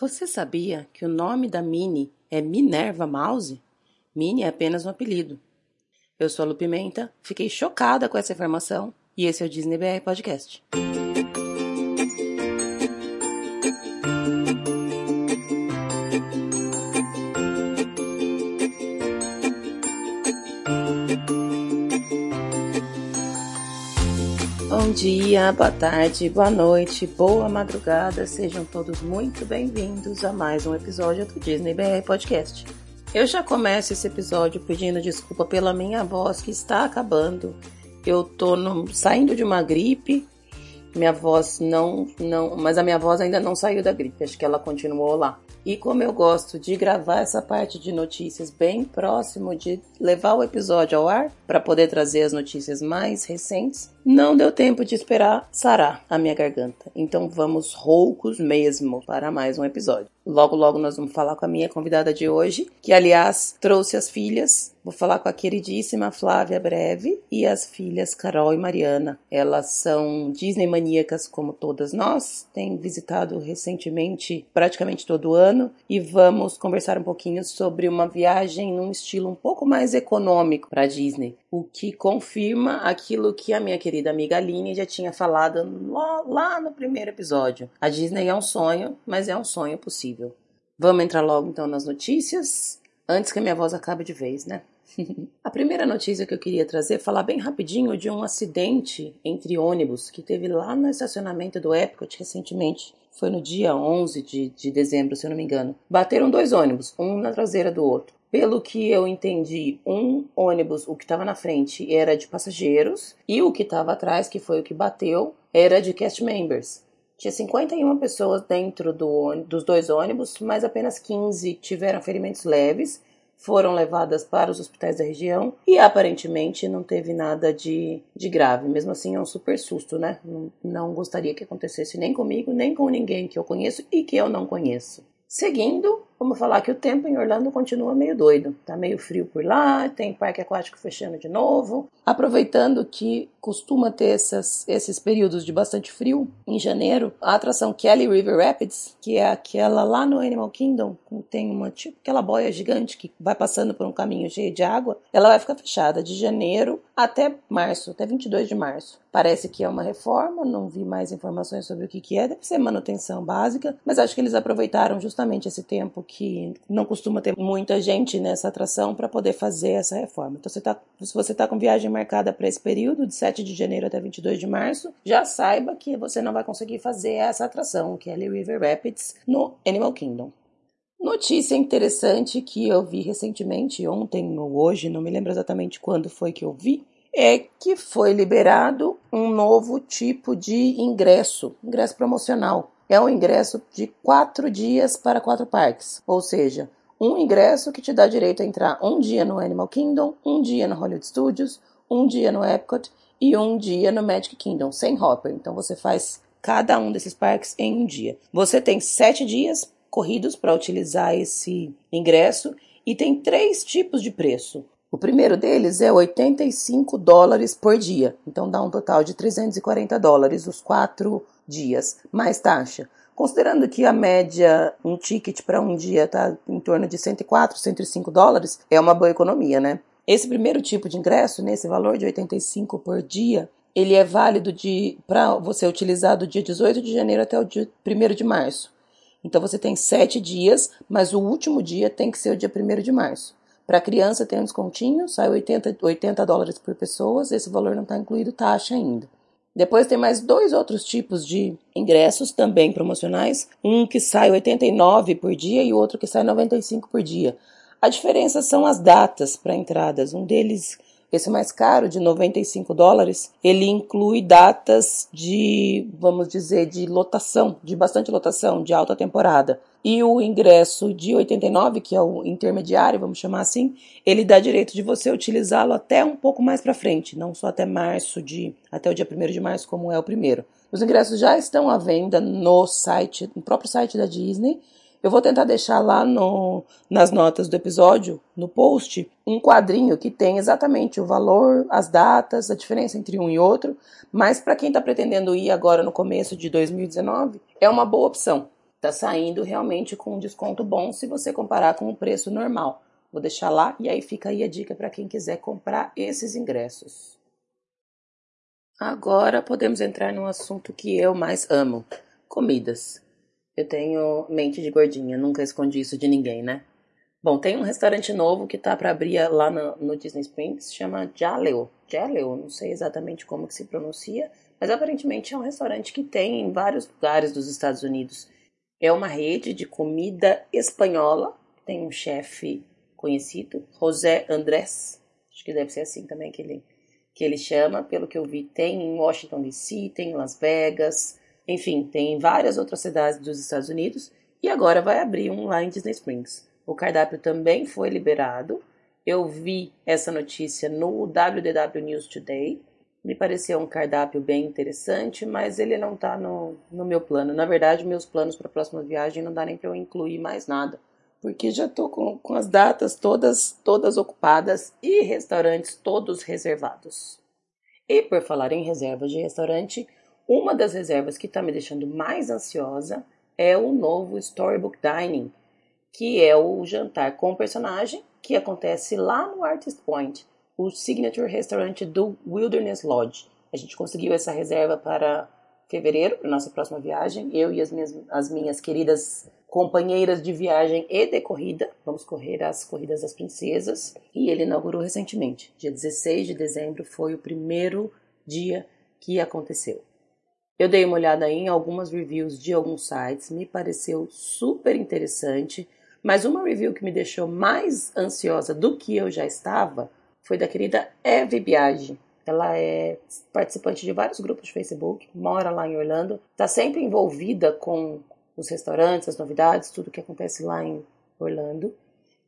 Você sabia que o nome da Minnie é Minerva Mouse? Minnie é apenas um apelido. Eu sou a Lu Pimenta, fiquei chocada com essa informação e esse é o Disney BR Podcast. Dia, boa tarde, boa noite, boa madrugada, sejam todos muito bem-vindos a mais um episódio do Disney BR Podcast. Eu já começo esse episódio pedindo desculpa pela minha voz que está acabando. Eu tô no, saindo de uma gripe, minha voz não, não, mas a minha voz ainda não saiu da gripe, acho que ela continuou lá. E como eu gosto de gravar essa parte de notícias bem próximo de levar o episódio ao ar para poder trazer as notícias mais recentes, não deu tempo de esperar sarar a minha garganta. Então vamos roucos mesmo para mais um episódio. Logo, logo nós vamos falar com a minha convidada de hoje, que aliás trouxe as filhas. Vou falar com a queridíssima Flávia Breve e as filhas Carol e Mariana. Elas são Disney maníacas como todas nós, têm visitado recentemente praticamente todo ano e vamos conversar um pouquinho sobre uma viagem num estilo um pouco mais econômico para Disney, o que confirma aquilo que a minha querida amiga Aline já tinha falado lá, lá no primeiro episódio. A Disney é um sonho, mas é um sonho possível. Vamos entrar logo então nas notícias, antes que a minha voz acabe de vez, né? a primeira notícia que eu queria trazer é falar bem rapidinho de um acidente entre ônibus que teve lá no estacionamento do Epcot recentemente. Foi no dia 11 de, de dezembro, se eu não me engano. Bateram dois ônibus, um na traseira do outro. Pelo que eu entendi, um ônibus, o que estava na frente, era de passageiros e o que estava atrás, que foi o que bateu, era de cast members. Tinha 51 pessoas dentro do, dos dois ônibus, mas apenas 15 tiveram ferimentos leves, foram levadas para os hospitais da região e aparentemente não teve nada de, de grave. Mesmo assim, é um super susto, né? Não, não gostaria que acontecesse nem comigo, nem com ninguém que eu conheço e que eu não conheço. Seguindo, vamos falar que o tempo em Orlando continua meio doido. Tá meio frio por lá, tem parque aquático fechando de novo. Aproveitando que costuma ter essas, esses períodos de bastante frio, em janeiro, a atração Kelly River Rapids, que é aquela lá no Animal Kingdom, tem uma tipo aquela boia gigante que vai passando por um caminho cheio de água, ela vai ficar fechada de janeiro até março, até 22 de março. Parece que é uma reforma, não vi mais informações sobre o que, que é, deve ser manutenção básica, mas acho que eles aproveitaram justamente esse tempo que não costuma ter muita gente nessa atração para poder fazer essa reforma. Então, você tá, se você está com viagem marcada para esse período, de 7 de janeiro até 22 de março, já saiba que você não vai conseguir fazer essa atração, que é a River Rapids, no Animal Kingdom. Notícia interessante que eu vi recentemente, ontem ou hoje, não me lembro exatamente quando foi que eu vi, é que foi liberado um novo tipo de ingresso, ingresso promocional. É um ingresso de quatro dias para quatro parques, ou seja, um ingresso que te dá direito a entrar um dia no Animal Kingdom, um dia no Hollywood Studios, um dia no Epcot e um dia no Magic Kingdom, sem hopper. Então você faz cada um desses parques em um dia. Você tem sete dias corridos para utilizar esse ingresso e tem três tipos de preço. O primeiro deles é 85 dólares por dia, então dá um total de 340 dólares os quatro dias, mais taxa. Considerando que a média, um ticket para um dia está em torno de 104, 105 dólares, é uma boa economia, né? Esse primeiro tipo de ingresso, nesse valor de 85 por dia, ele é válido para você utilizar do dia 18 de janeiro até o dia 1 de março. Então você tem sete dias, mas o último dia tem que ser o dia 1 de março. Para criança tem um descontinho, sai 80, 80 dólares por pessoa, esse valor não está incluído taxa ainda. Depois tem mais dois outros tipos de ingressos também promocionais, um que sai 89 por dia e outro que sai 95 por dia. A diferença são as datas para entradas. Um deles, esse mais caro, de 95 dólares, ele inclui datas de, vamos dizer, de lotação, de bastante lotação, de alta temporada. E o ingresso de 89, que é o intermediário, vamos chamar assim, ele dá direito de você utilizá-lo até um pouco mais para frente, não só até março de até o dia 1 de março, como é o primeiro. Os ingressos já estão à venda no site, no próprio site da Disney. Eu vou tentar deixar lá no, nas notas do episódio, no post, um quadrinho que tem exatamente o valor, as datas, a diferença entre um e outro. Mas para quem está pretendendo ir agora no começo de 2019, é uma boa opção Tá saindo realmente com um desconto bom se você comparar com o preço normal. Vou deixar lá e aí fica aí a dica para quem quiser comprar esses ingressos. Agora podemos entrar no assunto que eu mais amo: comidas. Eu tenho mente de gordinha, nunca escondi isso de ninguém, né? Bom, tem um restaurante novo que tá para abrir lá no, no, Disney Springs, chama Jaleo. Jaleo, não sei exatamente como que se pronuncia, mas aparentemente é um restaurante que tem em vários lugares dos Estados Unidos. É uma rede de comida espanhola, tem um chefe conhecido, José Andrés, acho que deve ser assim também que ele, que ele chama, pelo que eu vi, tem em Washington DC, tem em Las Vegas, enfim, tem em várias outras cidades dos Estados Unidos, e agora vai abrir um lá em Disney Springs. O cardápio também foi liberado. Eu vi essa notícia no WDW News Today. Me pareceu um cardápio bem interessante, mas ele não está no, no meu plano. Na verdade, meus planos para a próxima viagem não dá nem para eu incluir mais nada, porque já estou com, com as datas todas, todas ocupadas e restaurantes todos reservados. E por falar em reservas de restaurante, uma das reservas que está me deixando mais ansiosa é o novo Storybook Dining, que é o jantar com personagem que acontece lá no Artist Point, o signature restaurante do Wilderness Lodge. A gente conseguiu essa reserva para fevereiro, para nossa próxima viagem. Eu e as minhas, as minhas queridas companheiras de viagem e de corrida. Vamos correr as Corridas das Princesas. E ele inaugurou recentemente. Dia 16 de dezembro foi o primeiro dia que aconteceu. Eu dei uma olhada em algumas reviews de alguns sites, me pareceu super interessante. Mas uma review que me deixou mais ansiosa do que eu já estava foi da querida Eve Biagi. Ela é participante de vários grupos de Facebook, mora lá em Orlando, está sempre envolvida com os restaurantes, as novidades, tudo que acontece lá em Orlando.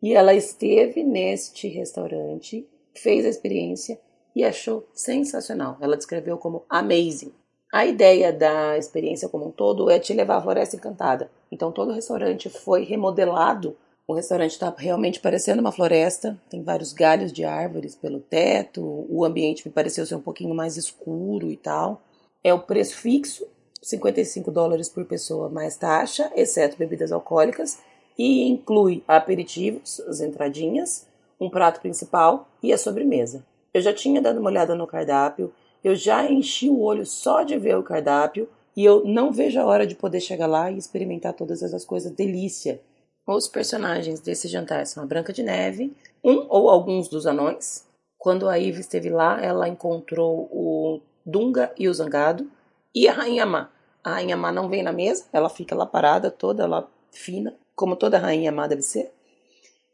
E ela esteve neste restaurante, fez a experiência e achou sensacional. Ela descreveu como amazing. A ideia da experiência como um todo é te levar à Floresta Encantada. Então todo o restaurante foi remodelado. O restaurante está realmente parecendo uma floresta, tem vários galhos de árvores pelo teto, o ambiente me pareceu ser um pouquinho mais escuro e tal. É o preço fixo, 55 dólares por pessoa mais taxa, exceto bebidas alcoólicas, e inclui aperitivos, as entradinhas, um prato principal e a sobremesa. Eu já tinha dado uma olhada no cardápio, eu já enchi o olho só de ver o cardápio e eu não vejo a hora de poder chegar lá e experimentar todas essas coisas delícia. Os personagens desse jantar são a Branca de Neve, um ou alguns dos anões. Quando a Ivy esteve lá, ela encontrou o Dunga e o Zangado e a Rainha Má. A Rainha Má não vem na mesa, ela fica lá parada, toda lá fina, como toda Rainha Má deve ser.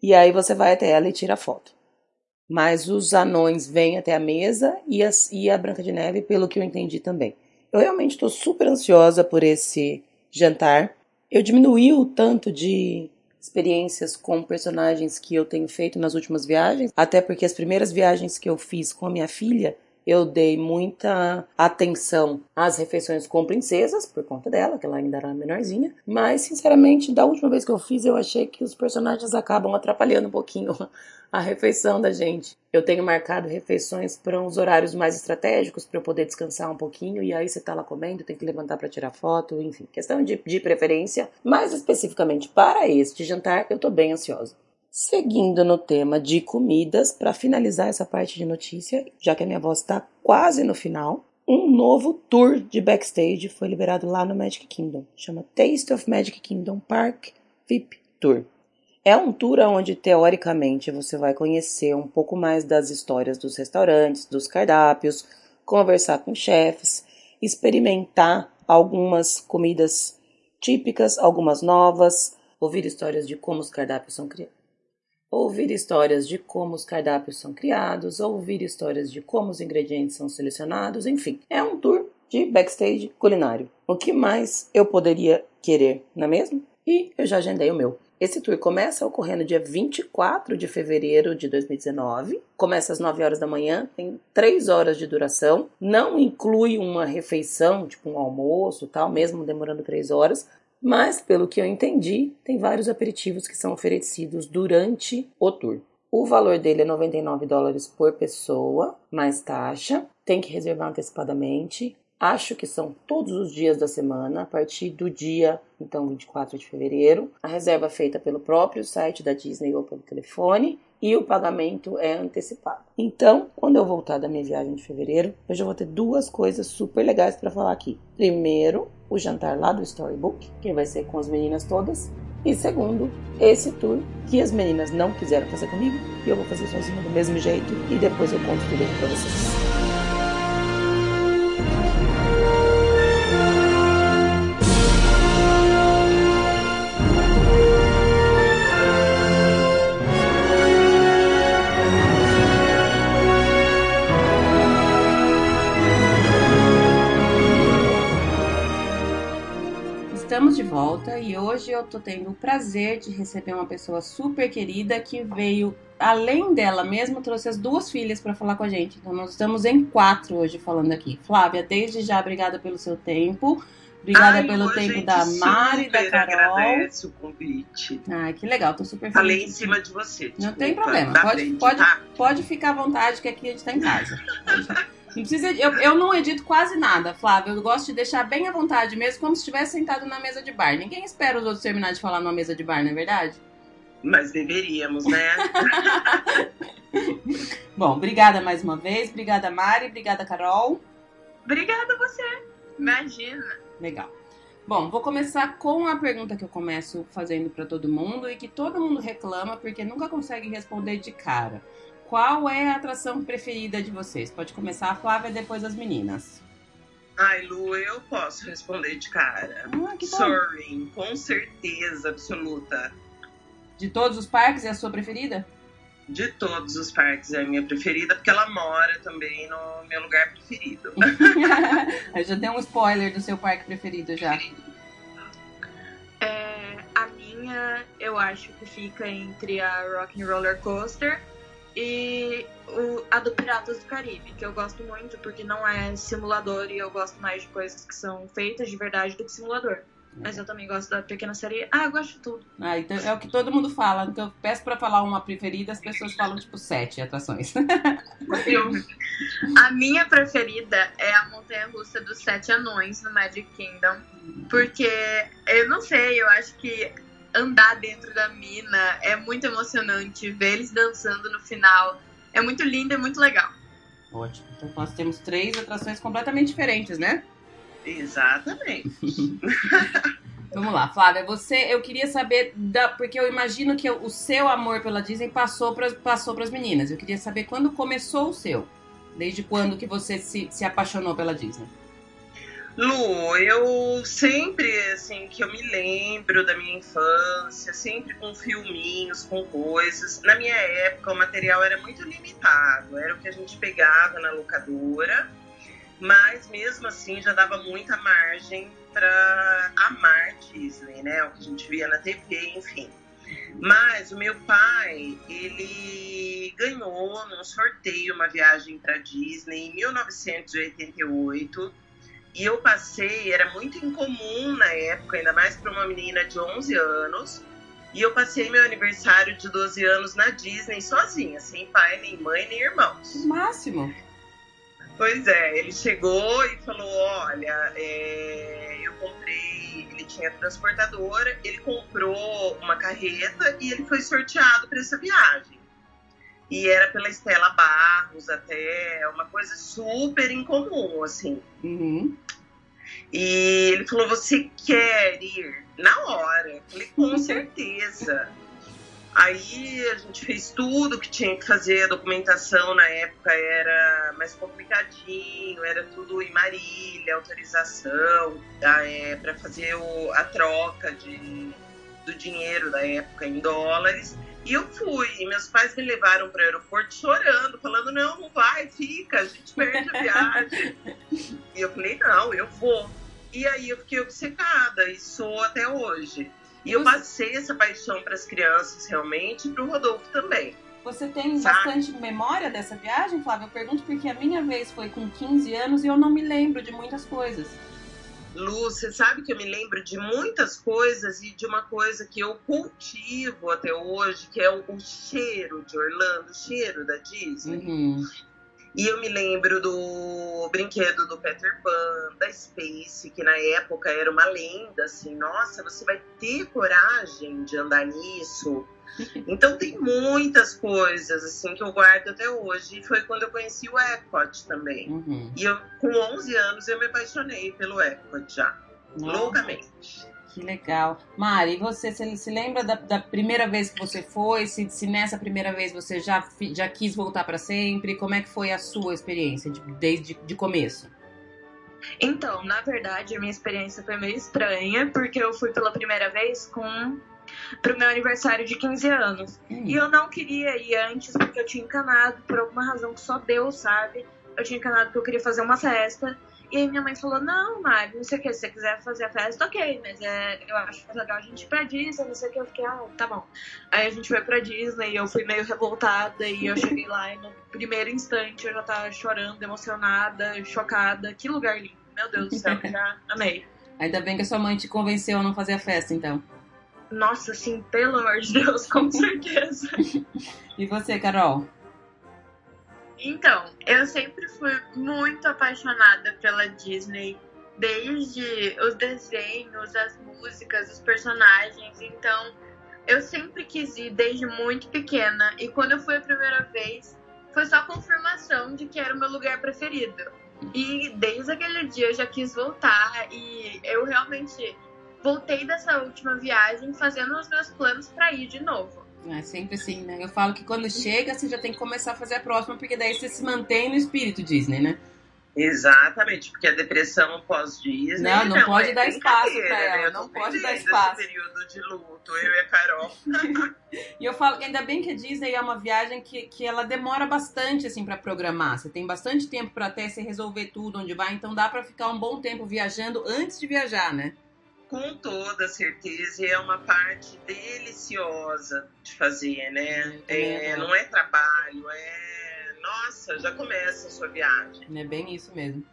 E aí você vai até ela e tira a foto. Mas os anões vêm até a mesa e, as, e a Branca de Neve, pelo que eu entendi também. Eu realmente estou super ansiosa por esse jantar. Eu diminuí o tanto de experiências com personagens que eu tenho feito nas últimas viagens, até porque as primeiras viagens que eu fiz com a minha filha eu dei muita atenção às refeições com princesas, por conta dela, que ela ainda era menorzinha. Mas, sinceramente, da última vez que eu fiz, eu achei que os personagens acabam atrapalhando um pouquinho a refeição da gente. Eu tenho marcado refeições para uns horários mais estratégicos para eu poder descansar um pouquinho e aí você tá lá comendo, tem que levantar para tirar foto, enfim, questão de, de preferência. Mais especificamente para este jantar, eu tô bem ansiosa. Seguindo no tema de comidas, para finalizar essa parte de notícia, já que a minha voz está quase no final, um novo tour de backstage foi liberado lá no Magic Kingdom. Chama Taste of Magic Kingdom Park VIP Tour. É um tour onde, teoricamente, você vai conhecer um pouco mais das histórias dos restaurantes, dos cardápios, conversar com chefes, experimentar algumas comidas típicas, algumas novas, ouvir histórias de como os cardápios são criados ouvir histórias de como os cardápios são criados, ouvir histórias de como os ingredientes são selecionados, enfim, é um tour de backstage culinário. O que mais eu poderia querer, não é mesmo? E eu já agendei o meu. Esse tour começa ocorrendo dia 24 de fevereiro de 2019. Começa às 9 horas da manhã, tem 3 horas de duração. Não inclui uma refeição, tipo um almoço tal, mesmo demorando 3 horas. Mas, pelo que eu entendi, tem vários aperitivos que são oferecidos durante o tour. O valor dele é 99 dólares por pessoa, mais taxa. Tem que reservar antecipadamente. Acho que são todos os dias da semana, a partir do dia, então, 24 de fevereiro. A reserva é feita pelo próprio site da Disney ou pelo telefone e o pagamento é antecipado. Então, quando eu voltar da minha viagem de fevereiro, eu já vou ter duas coisas super legais para falar aqui. Primeiro, o jantar lá do Storybook, que vai ser com as meninas todas. E segundo, esse tour que as meninas não quiseram fazer comigo, e eu vou fazer sozinha do mesmo jeito, e depois eu conto tudo pra vocês. Hoje eu tô tendo o prazer de receber uma pessoa super querida que veio, além dela mesmo, trouxe as duas filhas para falar com a gente. Então nós estamos em quatro hoje falando aqui. Flávia, desde já, obrigada pelo seu tempo. Obrigada Ai, pelo tempo da Mari e da Carol. agradece o convite. Ai, que legal, tô super Falei em feliz. cima de você. Não desculpa, tem problema, pode, frente, pode, tá? pode ficar à vontade que aqui a gente tá em casa. Não precisa, eu, eu não edito quase nada, Flávio. Eu gosto de deixar bem à vontade mesmo, como se estivesse sentado na mesa de bar. Ninguém espera os outros terminar de falar numa mesa de bar, não é verdade? Mas deveríamos, né? Bom, obrigada mais uma vez. Obrigada, Mari. Obrigada, Carol. Obrigada a você. Imagina. Legal. Bom, vou começar com a pergunta que eu começo fazendo para todo mundo e que todo mundo reclama porque nunca consegue responder de cara. Qual é a atração preferida de vocês? Pode começar a Flávia, depois as meninas. Ai, Lu, eu posso responder de cara. Ah, que bom. Soaring, com certeza absoluta. De todos os parques, é a sua preferida? De todos os parques é a minha preferida, porque ela mora também no meu lugar preferido. Eu já dei um spoiler do seu parque preferido já. É, a minha, eu acho que fica entre a Rock and Roller Coaster e o- a do Piratas do Caribe, que eu gosto muito porque não é simulador e eu gosto mais de coisas que são feitas de verdade do que simulador. Mas eu também gosto da Pequena Sereia. Ah, eu gosto de tudo. Ah, então é o que todo mundo fala. Então eu peço pra falar uma preferida, as pessoas falam tipo sete atrações. A minha preferida é a Montanha Russa dos Sete Anões no Magic Kingdom. Porque eu não sei, eu acho que andar dentro da mina é muito emocionante. Ver eles dançando no final é muito lindo e muito legal. Ótimo. Então nós temos três atrações completamente diferentes, né? Exatamente. Vamos lá, Flávia, você, eu queria saber, da, porque eu imagino que o seu amor pela Disney passou para passou as meninas. Eu queria saber quando começou o seu. Desde quando que você se, se apaixonou pela Disney? Lu, eu sempre, assim, que eu me lembro da minha infância, sempre com filminhos, com coisas. Na minha época, o material era muito limitado, era o que a gente pegava na locadora, mas mesmo assim já dava muita margem para amar Disney, né? O que a gente via na TV, enfim. Mas o meu pai, ele ganhou num sorteio uma viagem para Disney em 1988. E eu passei, era muito incomum na época, ainda mais para uma menina de 11 anos. E eu passei meu aniversário de 12 anos na Disney sozinha, sem pai, nem mãe, nem irmãos. O máximo. Pois é, ele chegou e falou: Olha, é, eu comprei. Ele tinha transportadora, ele comprou uma carreta e ele foi sorteado para essa viagem. E era pela Estela Barros, até uma coisa super incomum, assim. Uhum. E ele falou: Você quer ir? Na hora. Eu falei: Com certeza. Aí a gente fez tudo que tinha que fazer, a documentação na época era mais complicadinho, era tudo em Marília, autorização é, para fazer o- a troca de, do dinheiro da época em dólares. E eu fui, e meus pais me levaram para o aeroporto chorando, falando: não, não vai, fica, a gente perde a viagem. e eu falei: não, eu vou. E aí eu fiquei obcecada, e sou até hoje. E eu passei essa paixão para as crianças realmente e para o Rodolfo também. Você tem Sabe? bastante memória dessa viagem, Flávia? Eu pergunto porque a minha vez foi com 15 anos e eu não me lembro de muitas coisas. Lu, você sabe que eu me lembro de muitas coisas e de uma coisa que eu cultivo até hoje, que é o, o cheiro de Orlando, o cheiro da Disney. Uhum. E eu me lembro do brinquedo do Peter Pan, da Space, que na época era uma lenda, assim, nossa, você vai ter coragem de andar nisso? Então tem muitas coisas assim que eu guardo até hoje. E foi quando eu conheci o Epcot também. Uhum. E eu, com 11 anos, eu me apaixonei pelo Epcot já. Nossa. Loucamente. Que legal. Mari, você se, se lembra da, da, primeira vez que você foi? Se, se, nessa primeira vez você já, já quis voltar para sempre? Como é que foi a sua experiência de, desde de começo? Então, na verdade, a minha experiência foi meio estranha, porque eu fui pela primeira vez com pro meu aniversário de 15 anos. Hum. E eu não queria ir antes porque eu tinha encanado por alguma razão que só Deus sabe. Eu tinha encanado porque eu queria fazer uma festa. E aí minha mãe falou, não, Mari, não sei o que, se você quiser fazer a festa, ok, mas é, eu acho legal a gente ir pra Disney, não sei o que, eu fiquei, ah, tá bom. Aí a gente foi pra Disney e eu fui meio revoltada e eu cheguei lá e no primeiro instante eu já tava chorando, emocionada, chocada. Que lugar lindo, meu Deus do céu, já amei. Ainda bem que a sua mãe te convenceu a não fazer a festa, então. Nossa, assim, pelo amor de Deus, com certeza. e você, Carol? Então, eu sempre fui muito apaixonada pela Disney, desde os desenhos, as músicas, os personagens. Então, eu sempre quis ir desde muito pequena. E quando eu fui a primeira vez, foi só confirmação de que era o meu lugar preferido. E desde aquele dia eu já quis voltar e eu realmente voltei dessa última viagem fazendo os meus planos para ir de novo. É sempre assim, né? Eu falo que quando chega, você já tem que começar a fazer a próxima, porque daí você se mantém no espírito Disney, né? Exatamente, porque a depressão pós-Disney. Não, não, não pode é dar espaço pra ela. Né? Não pode dar espaço. período de luto, eu e a Carol. e eu falo que ainda bem que a Disney é uma viagem que, que ela demora bastante, assim, para programar. Você tem bastante tempo para até se resolver tudo onde vai, então dá para ficar um bom tempo viajando antes de viajar, né? Com toda certeza, e é uma parte deliciosa de fazer, né? É, não é trabalho, é. Nossa, já começa a sua viagem. É bem isso mesmo.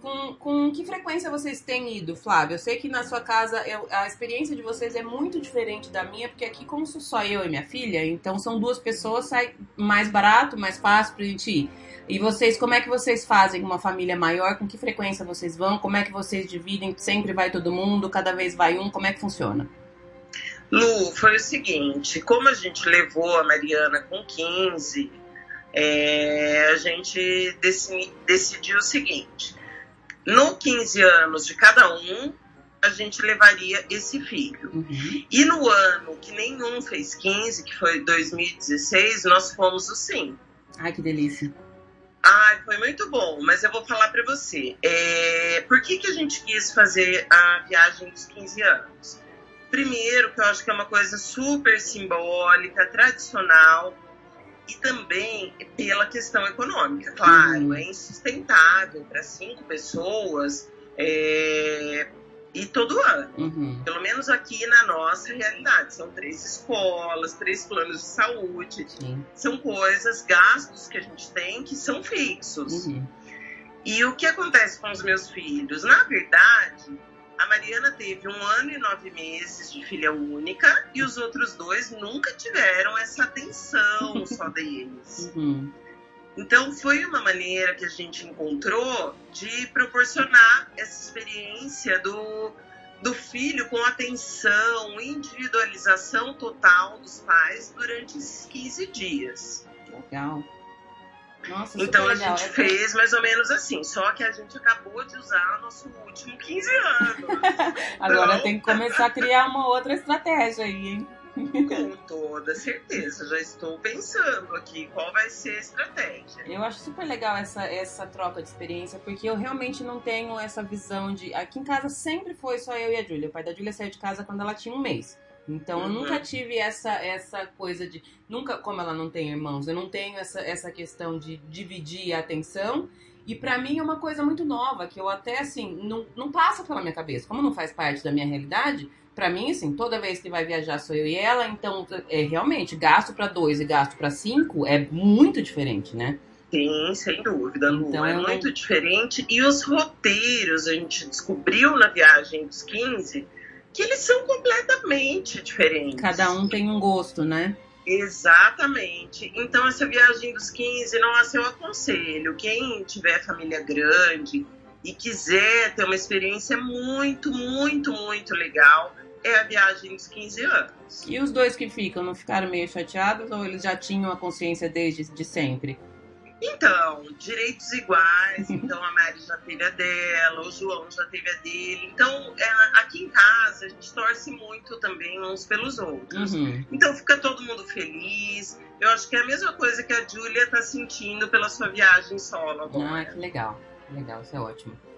Com, com que frequência vocês têm ido, Flávio? Eu sei que na sua casa eu, a experiência de vocês é muito diferente da minha, porque aqui, como sou só eu e minha filha, então são duas pessoas, sai mais barato, mais fácil pra gente ir. E vocês, como é que vocês fazem uma família maior? Com que frequência vocês vão? Como é que vocês dividem? Sempre vai todo mundo? Cada vez vai um? Como é que funciona? Lu, foi o seguinte: como a gente levou a Mariana com 15, é, a gente decidiu o seguinte: no 15 anos de cada um, a gente levaria esse filho. Uhum. E no ano que nenhum fez 15, que foi 2016, nós fomos o sim. Ai, que delícia. Ai, foi muito bom, mas eu vou falar para você. É, por que, que a gente quis fazer a viagem dos 15 anos? Primeiro, que eu acho que é uma coisa super simbólica, tradicional, e também pela questão econômica, claro. Uhum. É insustentável para cinco pessoas é, e todo ano. Uhum. Pelo menos aqui na nossa realidade. São três escolas, três planos de saúde. Sim. São coisas, gastos que a gente tem que são fixos. Uhum. E o que acontece com os meus filhos? Na verdade, a Mariana teve um ano e nove meses de filha única e os outros dois nunca tiveram essa atenção só deles. Uhum. Então foi uma maneira que a gente encontrou de proporcionar essa experiência do, do filho com atenção, individualização total dos pais durante esses 15 dias. Legal. Nossa, então a legal. gente é fez mais ou menos assim, só que a gente acabou de usar o nosso último 15 anos. Agora então... tem que começar a criar uma outra estratégia aí, hein? Com toda certeza, já estou pensando aqui qual vai ser a estratégia. Eu acho super legal essa, essa troca de experiência, porque eu realmente não tenho essa visão de. Aqui em casa sempre foi só eu e a Júlia. O pai da Júlia saiu de casa quando ela tinha um mês. Então eu nunca uhum. tive essa, essa coisa de. Nunca, como ela não tem irmãos, eu não tenho essa, essa questão de dividir a atenção. E para mim é uma coisa muito nova, que eu até assim, não, não passa pela minha cabeça. Como não faz parte da minha realidade, para mim, assim, toda vez que vai viajar sou eu e ela, então é realmente gasto para dois e gasto para cinco é muito diferente, né? Sim, sem dúvida, Lu. Então, é muito diferente. E os roteiros, a gente descobriu na viagem dos 15 que eles são completamente diferentes. Cada um tem um gosto, né? Exatamente. Então, essa viagem dos 15, nossa, eu aconselho. Quem tiver família grande e quiser ter uma experiência muito, muito, muito legal, é a viagem dos 15 anos. E os dois que ficam, não ficaram meio chateados ou eles já tinham a consciência desde de sempre? Então, direitos iguais. Então, a Mari já teve a dela, o João já teve a dele. Então, é, aqui em casa, a gente torce muito também uns pelos outros. Uhum. Então, fica todo mundo feliz. Eu acho que é a mesma coisa que a Júlia está sentindo pela sua viagem solo agora. Ah, que legal. Legal, isso é ótimo.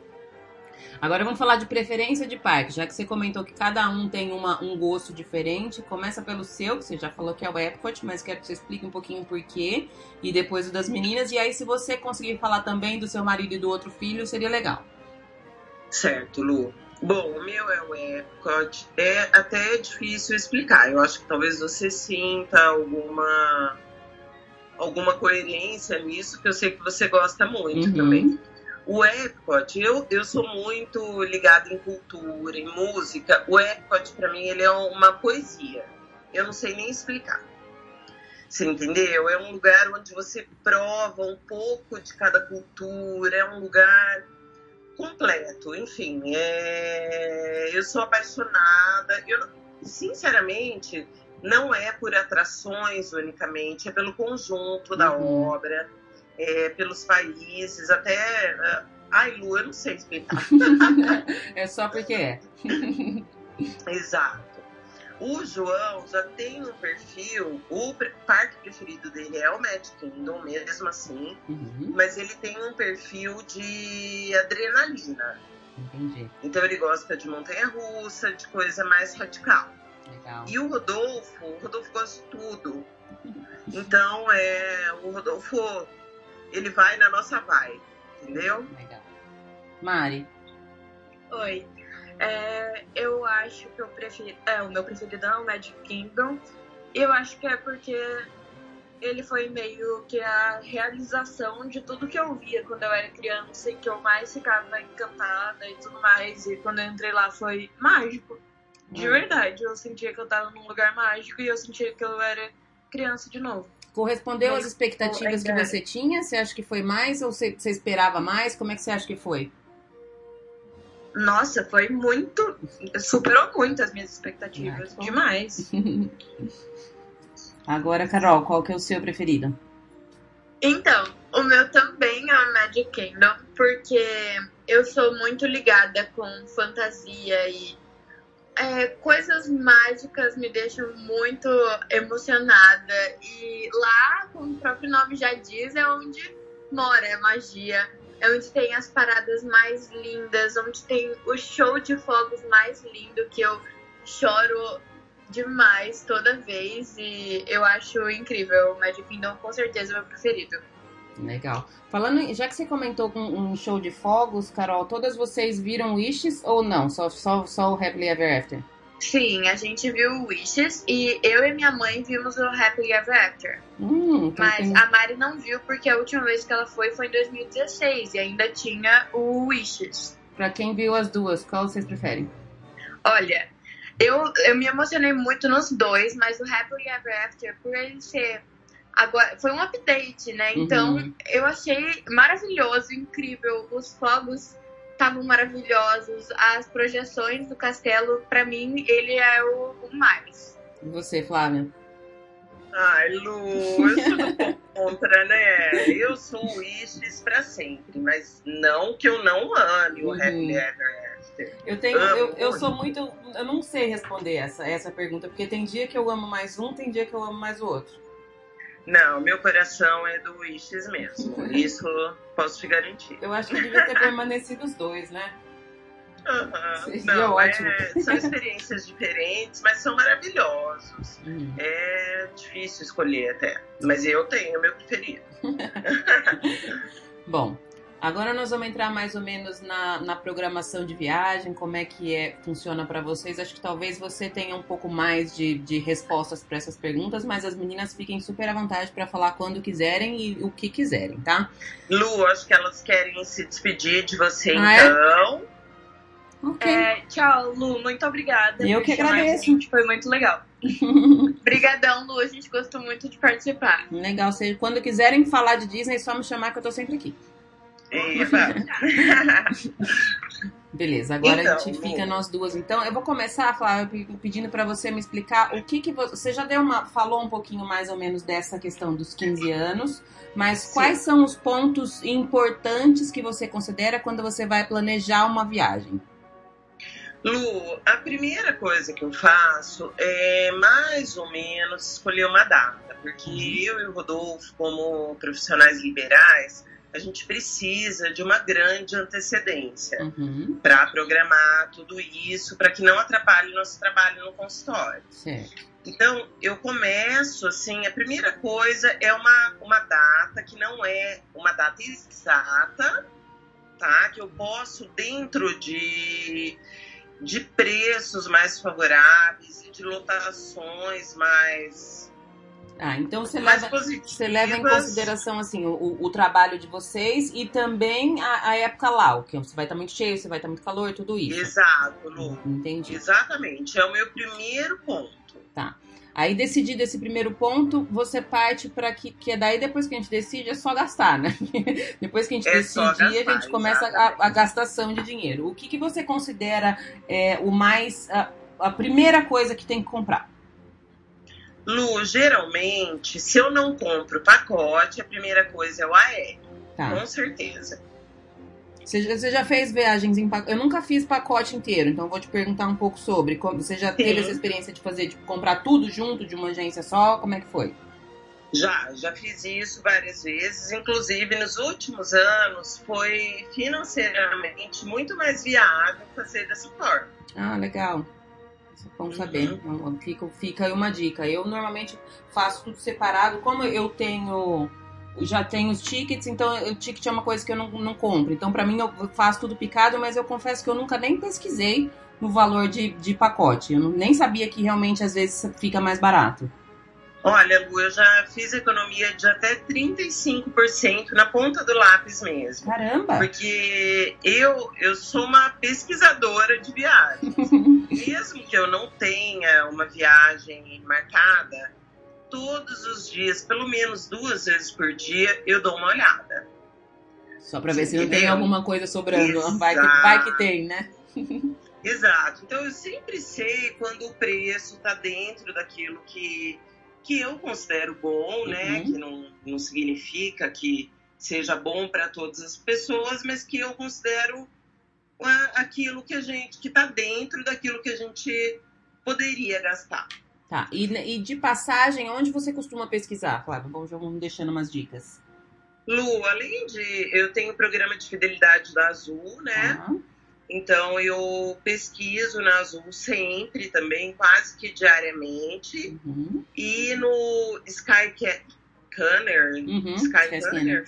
Agora vamos falar de preferência de parque, já que você comentou que cada um tem uma, um gosto diferente. Começa pelo seu, que você já falou que é o Epcot, mas quero que você explique um pouquinho o porquê. E depois o das meninas. E aí, se você conseguir falar também do seu marido e do outro filho, seria legal. Certo, Lu. Bom, o meu é o Epcot. É até difícil explicar. Eu acho que talvez você sinta alguma alguma coerência nisso, que eu sei que você gosta muito uhum. também. O Epcot, eu, eu sou muito ligada em cultura, em música. O Epcot, para mim, ele é uma poesia. Eu não sei nem explicar. Você entendeu? É um lugar onde você prova um pouco de cada cultura, é um lugar completo. Enfim, é... eu sou apaixonada. Eu, sinceramente, não é por atrações unicamente, é pelo conjunto da uhum. obra é, pelos países, até. É, ai, Lu, eu não sei explicar. é só porque é. Exato. O João já tem um perfil, o parque preferido dele é o Magic Kingdom, mesmo assim, uhum. mas ele tem um perfil de adrenalina. Entendi. Então ele gosta de montanha-russa, de coisa mais radical. Legal. E o Rodolfo, o Rodolfo gosta de tudo. Então, é, o Rodolfo ele vai na nossa vai, entendeu? Legal. Mari. Oi. É, eu acho que eu prefiro. É, o meu preferido é o Magic Kingdom. E eu acho que é porque ele foi meio que a realização de tudo que eu via quando eu era criança e que eu mais ficava encantada e tudo mais. E quando eu entrei lá foi mágico. De hum. verdade, eu sentia que eu tava num lugar mágico e eu sentia que eu era criança de novo. Correspondeu às expectativas que você tinha? Você acha que foi mais ou você, você esperava mais? Como é que você acha que foi? Nossa, foi muito. Superou muito as minhas expectativas. Ah, Demais. Agora, Carol, qual que é o seu preferido? Então, o meu também é o Magic Kingdom, porque eu sou muito ligada com fantasia e é, coisas mágicas me deixam muito emocionada. E lá, como o próprio nome já diz, é onde mora a magia. É onde tem as paradas mais lindas, onde tem o show de fogos mais lindo que eu choro demais toda vez e eu acho incrível. O Magic Kingdom com certeza é o meu preferido. Legal. Falando, já que você comentou com um show de fogos, Carol, todas vocês viram Wishes ou não? Só, só, só o Happily Ever After? Sim, a gente viu Wishes e eu e minha mãe vimos o Happily Ever After. Hum, então Mas tem... a Mari não viu porque a última vez que ela foi foi em 2016 e ainda tinha o Wishes. Pra quem viu as duas, qual vocês preferem? Olha, eu, eu me emocionei muito nos dois, mas o Happily Ever After, por ele ser Agora, foi um update, né? Então, uhum. eu achei maravilhoso, incrível. Os fogos estavam maravilhosos. As projeções do castelo, para mim, ele é o, o mais. E você, Flávia? Ai, Lu, eu sou contra, né? Eu sou o Wishes pra sempre, mas não que eu não ame o uhum. Happy Ever After. Eu tenho, eu, eu sou muito, eu não sei responder essa, essa pergunta, porque tem dia que eu amo mais um, tem dia que eu amo mais o outro. Não, meu coração é do Wishes mesmo. Isso posso te garantir. Eu acho que devia ter permanecido os dois, né? Uhum. Não, é, são experiências diferentes, mas são maravilhosos. Uhum. É difícil escolher até, mas eu tenho meu preferido. Bom, Agora nós vamos entrar mais ou menos na, na programação de viagem, como é que é, funciona para vocês. Acho que talvez você tenha um pouco mais de, de respostas para essas perguntas, mas as meninas fiquem super à vontade para falar quando quiserem e o que quiserem, tá? Lu, acho que elas querem se despedir de você ah, é? então. É? Ok. É, tchau, Lu, muito obrigada. Eu que agradeço. Foi muito legal. Obrigadão, Lu. A gente gostou muito de participar. Legal. Se, quando quiserem falar de Disney, é só me chamar que eu tô sempre aqui. Beleza, agora Então, a gente Lu. fica nós duas. Então, eu vou começar, Flávia, pe- pedindo pra você me explicar o que que você, você já deu uma falou um pouquinho mais ou menos dessa questão dos 15 anos, mas Sim. quais são os pontos importantes que você considera quando você vai planejar uma viagem? Lu, a primeira coisa que eu faço é mais ou menos escolher uma data, porque Uhum. eu e o Rodolfo, como profissionais liberais, a gente precisa de uma grande antecedência Uhum, para programar tudo isso, para que não atrapalhe o nosso trabalho no consultório. certo. Então, eu começo assim, a primeira coisa é uma, uma data que não é uma data exata, tá? Que eu posso, dentro de, de preços mais favoráveis e de lotações mais, Ah, então você leva, você leva em consideração assim o, o- trabalho de vocês e também a, a época lá, o que você vai estar muito cheio, você vai estar muito calor, tudo isso. Exato, Lu. Entendi. Exatamente. É o meu primeiro ponto. Aí, decidido esse primeiro ponto, você parte para que, que é daí depois que a gente decide é só gastar, né? depois que a gente É decidir, a gastar, gente começa a, a gastação de dinheiro. O que, que você considera é, o mais. A, a primeira coisa que tem que comprar? Lu, geralmente, se eu não compro pacote, a primeira coisa é o aéreo, Tá. com certeza. Você, já- você já fez viagens em pacote? Eu nunca fiz pacote inteiro, então vou te perguntar um pouco sobre. Como- Você já teve Sim. essa experiência de fazer, de comprar tudo junto de uma agência só? Como é que foi? Já, já fiz isso várias vezes. Inclusive, nos últimos anos, foi financeiramente muito mais viável fazer dessa forma. Ah, legal. Isso é bom saber. Então, Fica, fica aí uma dica. Eu normalmente faço tudo separado. Como eu tenho. Já tenho os tickets, então o ticket é uma coisa que eu não, não compro. Então, pra mim, eu faço tudo picado, mas eu confesso que eu nunca nem pesquisei no valor de, de pacote. Eu nem sabia que realmente às vezes fica mais barato. Olha, Lu, eu já fiz economia de até 35% na ponta do lápis mesmo. Caramba! Porque eu, eu sou uma pesquisadora de viagens. Mesmo que eu não tenha uma viagem marcada, todos os dias, pelo menos duas vezes por dia, eu dou uma olhada. Só pra ver se não tem alguma coisa sobrando. Exato. Vai que, vai que tem, né? Exato. Então eu sempre sei quando o preço está dentro daquilo que, que eu considero bom, né? Uhum. Que não, não significa que seja bom para todas as pessoas, mas que eu considero aquilo que a gente que está dentro daquilo que a gente poderia gastar. Tá. E, e de passagem, onde você costuma pesquisar, Flávio? Vamos, já vamos deixando umas dicas. Lu, além de eu tenho o programa de fidelidade da Azul, né? Tá. Então eu pesquiso na Azul sempre também, quase que diariamente. Uhum. E no Skyscanner, Uhum. Skyscanner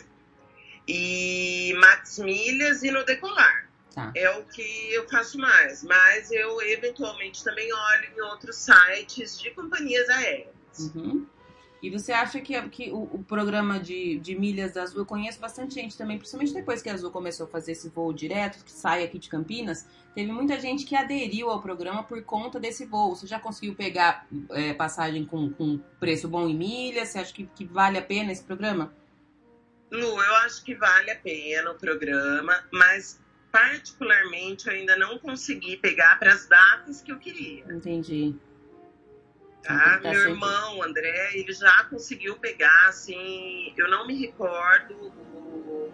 e Max Milhas e no Decolar. Tá. É o que eu faço mais, mas eu eventualmente também olho em outros sites de companhias aéreas. Uhum. E você acha que, que o, o programa de, de milhas da Azul, eu conheço bastante gente também, principalmente depois que a Azul começou a fazer esse voo direto, que sai aqui de Campinas, teve muita gente que aderiu ao programa por conta desse voo. Você já conseguiu pegar é, passagem com, com preço bom em milhas? Você acha que, que vale a pena esse programa? Lu, eu acho que vale a pena o programa, mas particularmente eu ainda não consegui pegar para as datas que eu queria. Entendi. Tá? Tá Meu sempre- irmão, André, ele já conseguiu pegar, assim, eu não me recordo o,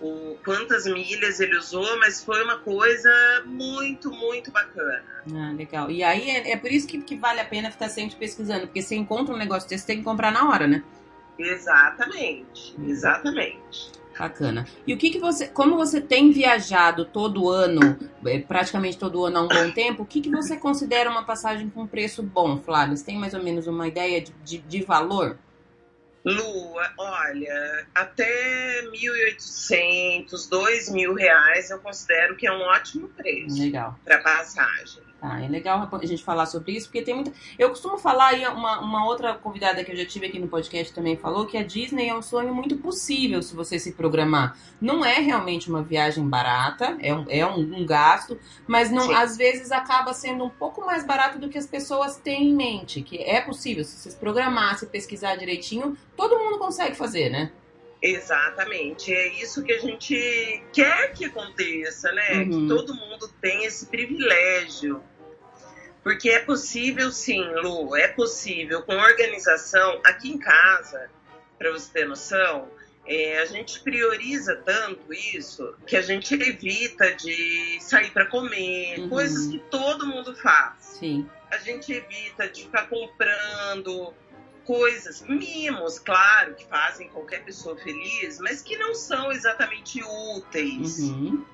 o- quantas milhas ele usou, mas foi uma coisa muito, muito bacana. Ah, legal. E aí é, é por isso que, que vale a pena ficar sempre pesquisando, porque você encontra um negócio desse, você tem que comprar na hora, né? Exatamente, exatamente. Bacana. E o que que você, como você tem viajado todo ano, é, praticamente todo ano há um bom tempo, o que que você considera uma passagem com preço bom, Flávio? Você tem mais ou menos uma ideia de, de, de valor? Lua, olha, até 1.800, 2.000 reais eu considero que é um ótimo preço Legal. para passagem. Tá, é legal a gente falar sobre isso, porque tem muita. Eu costumo falar, e uma, uma outra convidada que eu já tive aqui no podcast também falou, que a Disney é um sonho muito possível se você se programar. Não é realmente uma viagem barata, é um, é um, um gasto, mas não, às vezes acaba sendo um pouco mais barato do que as pessoas têm em mente. Que é possível, se você se programar, se pesquisar direitinho, todo mundo consegue fazer, né? Exatamente, é isso que a gente quer que aconteça, né? Uhum. Que todo mundo tenha esse privilégio. Porque é possível sim, Lu, é possível com organização. Aqui em casa, para você ter noção, é, a gente prioriza tanto isso que a gente evita de sair para comer, uhum. coisas que todo mundo faz. Sim. A gente evita de ficar comprando coisas, mimos, claro, que fazem qualquer pessoa feliz, mas que não são exatamente úteis. Uhum.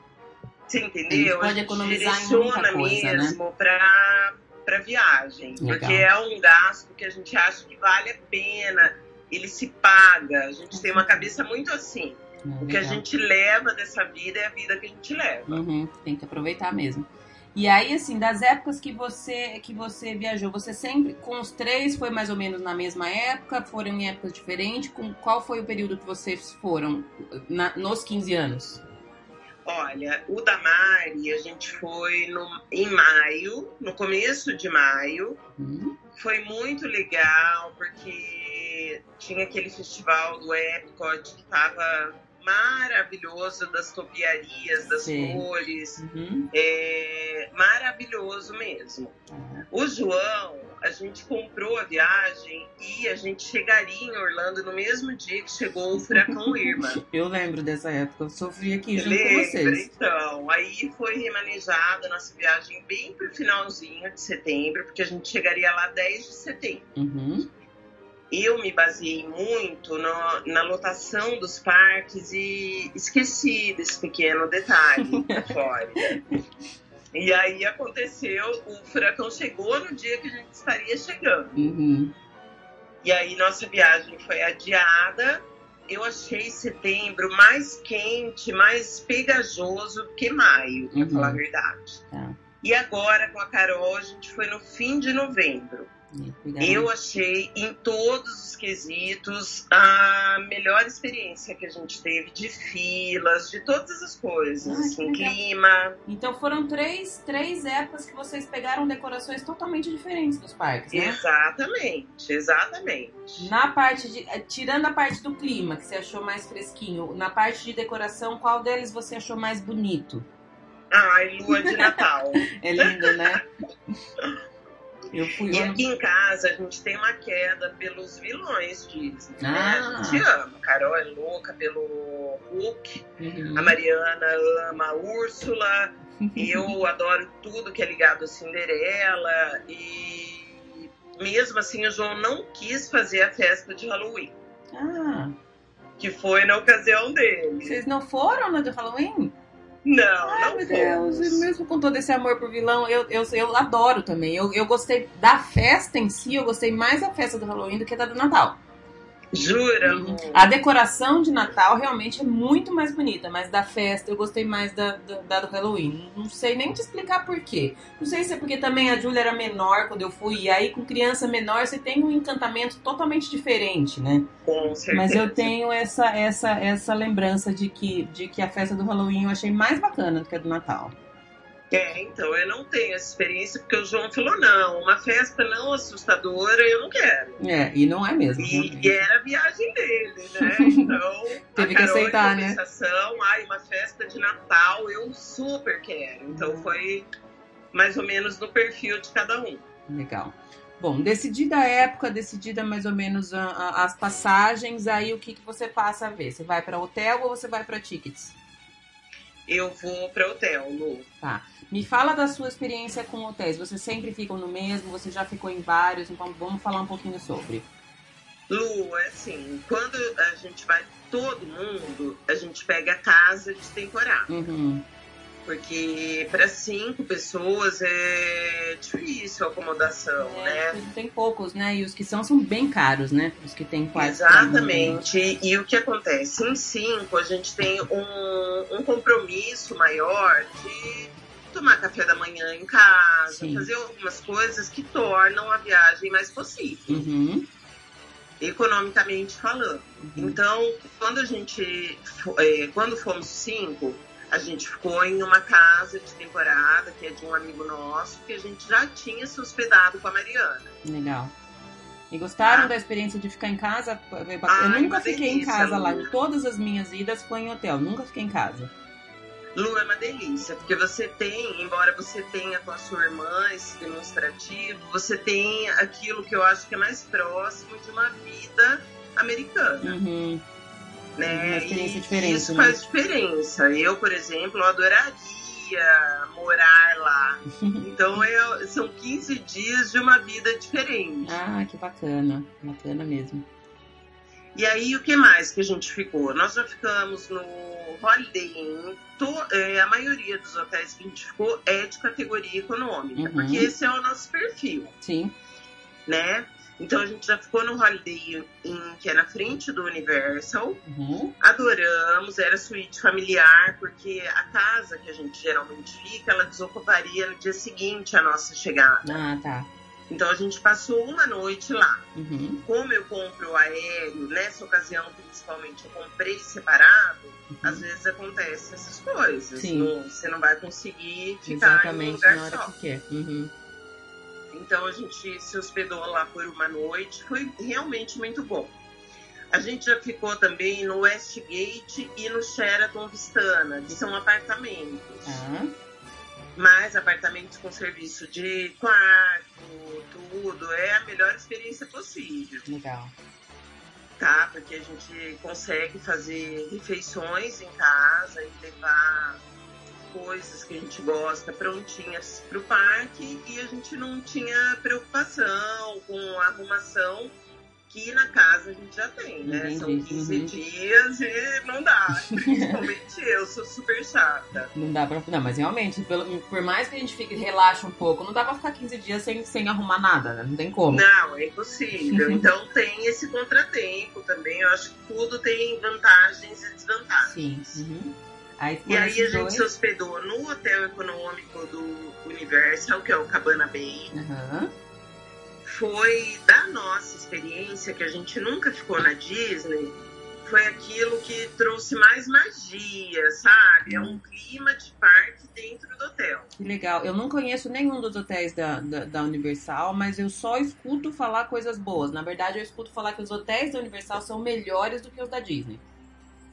Você entendeu? A, pode a economizar direciona coisa, mesmo né? para para viagem, Legal. porque é um gasto que a gente acha que vale a pena, ele se paga. A gente tem uma cabeça muito assim. É, o que a gente leva dessa vida é a vida que a gente leva. Uhum, tem que aproveitar mesmo. E aí, assim, das épocas que você que você viajou, você sempre com os três foi mais ou menos na mesma época? Foram em épocas diferentes? Com qual foi o período que vocês foram na, nos 15 anos? Olha, o da Mari, a gente foi no, em maio, no começo de maio. Uhum. Foi muito legal, porque tinha aquele festival do Epcot que tava maravilhoso das topiarias, das Sim. cores. Uhum. É, maravilhoso mesmo. Uhum. O João, a gente comprou a viagem e a gente chegaria em Orlando no mesmo dia que chegou o furacão Irma. Eu lembro dessa época, eu sofri aqui junto Lembra, com vocês. Então, aí foi remanejada a nossa viagem bem pro finalzinho de setembro, porque a gente chegaria lá 10 de setembro. Uhum eu me baseei muito no, na lotação dos parques e esqueci desse pequeno detalhe da Flórida. E aí aconteceu, o furacão chegou no dia que a gente estaria chegando. Uhum. E aí nossa viagem foi adiada. Eu achei setembro mais quente, mais pegajoso que maio, pra uhum. falar a verdade. Tá. E agora com a Carol, a gente foi no fim de novembro. Eu achei em todos os quesitos a melhor experiência que a gente teve de filas, de todas as coisas, ah, assim, clima. Então foram três, três épocas que vocês pegaram decorações totalmente diferentes dos parques, né? Exatamente, exatamente. Na parte de. Eh, tirando a parte do clima, que você achou mais fresquinho, na parte de decoração, qual deles você achou mais bonito? Ai, lua de Natal. é lindo, né? Eu fui e aqui em casa a gente tem uma queda pelos vilões Disney. Ah. Né? A gente ama. A Carol é louca pelo Hulk. Uhum. A Mariana ama a Úrsula. eu adoro tudo que é ligado a Cinderela. E mesmo assim o João não quis fazer a festa de Halloween. Ah. Que foi na ocasião dele. Vocês não foram na de Halloween? Não, Ai, não meu Deus, mesmo com todo esse amor pro vilão, eu, eu, eu adoro também. Eu, eu gostei da festa em si, eu gostei mais da festa do Halloween do que da do Natal. Jura? A decoração de Natal realmente é muito mais bonita, mas da festa eu gostei mais da, da, do Halloween. Não sei nem te explicar por quê. Não sei se é porque também a Julia era menor quando eu fui, e aí com criança menor você tem um encantamento totalmente diferente, né? Com certeza. Mas eu tenho essa, essa, essa lembrança de que, de que a festa do Halloween eu achei mais bacana do que a do Natal. É, então, eu não tenho essa experiência, porque o João falou, não, uma festa não assustadora eu não quero. É, e não é mesmo. E, e era a viagem dele, né? Então, teve que aceitar, né? Ai, uma festa de Natal eu super quero. Então foi mais ou menos no perfil de cada um. Legal. Bom, decidida a época, decidida mais ou menos a, a, as passagens, aí o que, que você passa a ver? Você vai para hotel ou você vai para tickets? Eu vou para hotel, Lu. Tá. Me fala da sua experiência com hotéis. Você sempre ficam no mesmo? Você já ficou em vários? Então vamos falar um pouquinho sobre. Lu, é assim, quando a gente vai todo mundo, a gente pega a casa de temporada. Uhum. Porque para cinco pessoas é difícil a acomodação, é, né? Tem poucos, né? E os que são são bem caros, né? Os que tem quase. Exatamente. E o que acontece? Em cinco, a gente tem um, um compromisso maior de tomar café da manhã em casa, Sim. fazer algumas coisas que tornam a viagem mais possível, Uhum. economicamente falando. Uhum. Então, quando a gente, é, quando fomos cinco, a gente ficou em uma casa de temporada, que é de um amigo nosso, que a gente já tinha se hospedado com a Mariana. Legal. E gostaram Ah. da experiência de ficar em casa? Eu Ai, nunca fiquei em delícia, casa lá. Em todas as minhas idas foi em hotel. Nunca fiquei em casa. Lu é uma delícia, porque você tem, embora você tenha com a sua irmã esse demonstrativo, você tem aquilo que eu acho que é mais próximo de uma vida americana, Uhum. Né? Uma experiência E diferente, Isso né? faz diferença. Eu, por exemplo, adoraria morar lá. Então, eu- são 15 dias de uma vida diferente. Ah, que bacana. Bacana mesmo. E aí, o que mais que a gente ficou? Nós já ficamos no Holiday Inn. To- é, a maioria dos hotéis que a gente ficou é de categoria econômica, Uhum. porque esse é o nosso perfil, Sim. né? Então, a gente já ficou no Holiday Inn, que é na frente do Universal. Uhum. Adoramos, era suíte familiar, porque a casa que a gente geralmente fica, ela desocuparia no dia seguinte à nossa chegada. Ah, tá. Então, a gente passou uma noite lá. Uhum. como eu compro o aéreo, nessa ocasião principalmente eu comprei separado, Uhum. às vezes acontecem essas coisas. Sim. Não- você não vai conseguir ficar em um Exatamente lugar na hora só. que quer. Uhum. Então a gente se hospedou lá por uma noite, foi realmente muito bom. A gente já ficou também no Westgate e no Sheraton Vistana, que são apartamentos. Tá. Mas apartamentos com serviço de quarto, tudo, é a melhor experiência possível. Legal. tá? Porque a gente consegue fazer refeições em casa e levar coisas que a gente gosta prontinhas para o parque e a gente não tinha preocupação com a arrumação que na casa a gente já tem, né? São Entendi, 15 uhum. dias e não dá. Principalmente eu, sou super chata. Não dá pra. Não, mas realmente, pelo- por mais que a gente fique, relaxe um pouco, não dá pra ficar 15 dias sem, sem arrumar nada, né? Não tem como. Não, é impossível. Então tem esse contratempo também. Eu acho que tudo tem vantagens e desvantagens. Sim. Uhum. Aí, E aí a gente dois. se hospedou no hotel econômico do Universal, que é o Cabana Bay. Aham. Foi da nossa experiência, que a gente nunca ficou na Disney, foi aquilo que trouxe mais magia, sabe? É um clima de parque dentro do hotel. Que legal. Eu não conheço nenhum dos hotéis da, da, da Universal, mas eu só escuto falar coisas boas. Na verdade, eu escuto falar que os hotéis da Universal são melhores do que os da Disney.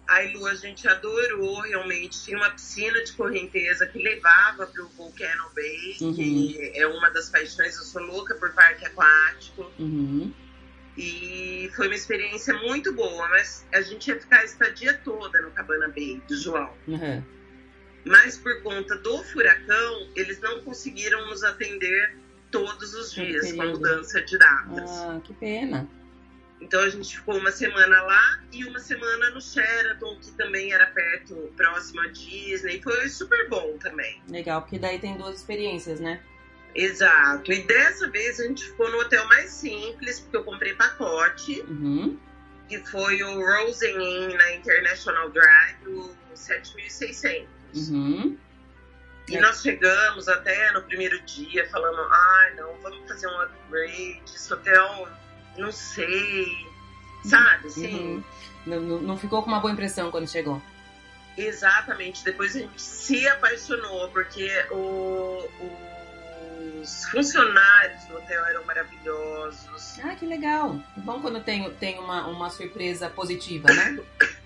Aí, Lu, a gente adorou, realmente. Tinha uma piscina de correnteza que levava para o Volcano Bay, Uhum. que é uma das paixões. Eu sou louca por parque aquático. Uhum. E foi uma experiência muito boa, mas a gente ia ficar a estadia toda no Cabana Bay, do João. Uhum. Mas por conta do furacão, eles não conseguiram nos atender todos os dias com a mudança de datas. Ah, que pena. Então a gente ficou uma semana lá e uma semana no Sheraton, que também era perto, próximo à Disney. Foi super bom também. Legal, porque daí tem duas experiências, né? Exato. E dessa vez a gente ficou no hotel mais simples, porque eu comprei pacote, Uhum. que foi o Rosen Inn na International Drive, o 7600. Uhum. E É. nós chegamos até no primeiro dia falando, ai não, vamos fazer um upgrade, esse hotel, não sei, sabe, assim, Uhum. Não, não- não ficou com uma boa impressão quando chegou. exatamente. Depois a gente se apaixonou, porque o- os funcionários do hotel eram maravilhosos. Ah, que legal. É bom quando tem, tem uma, uma surpresa positiva, né?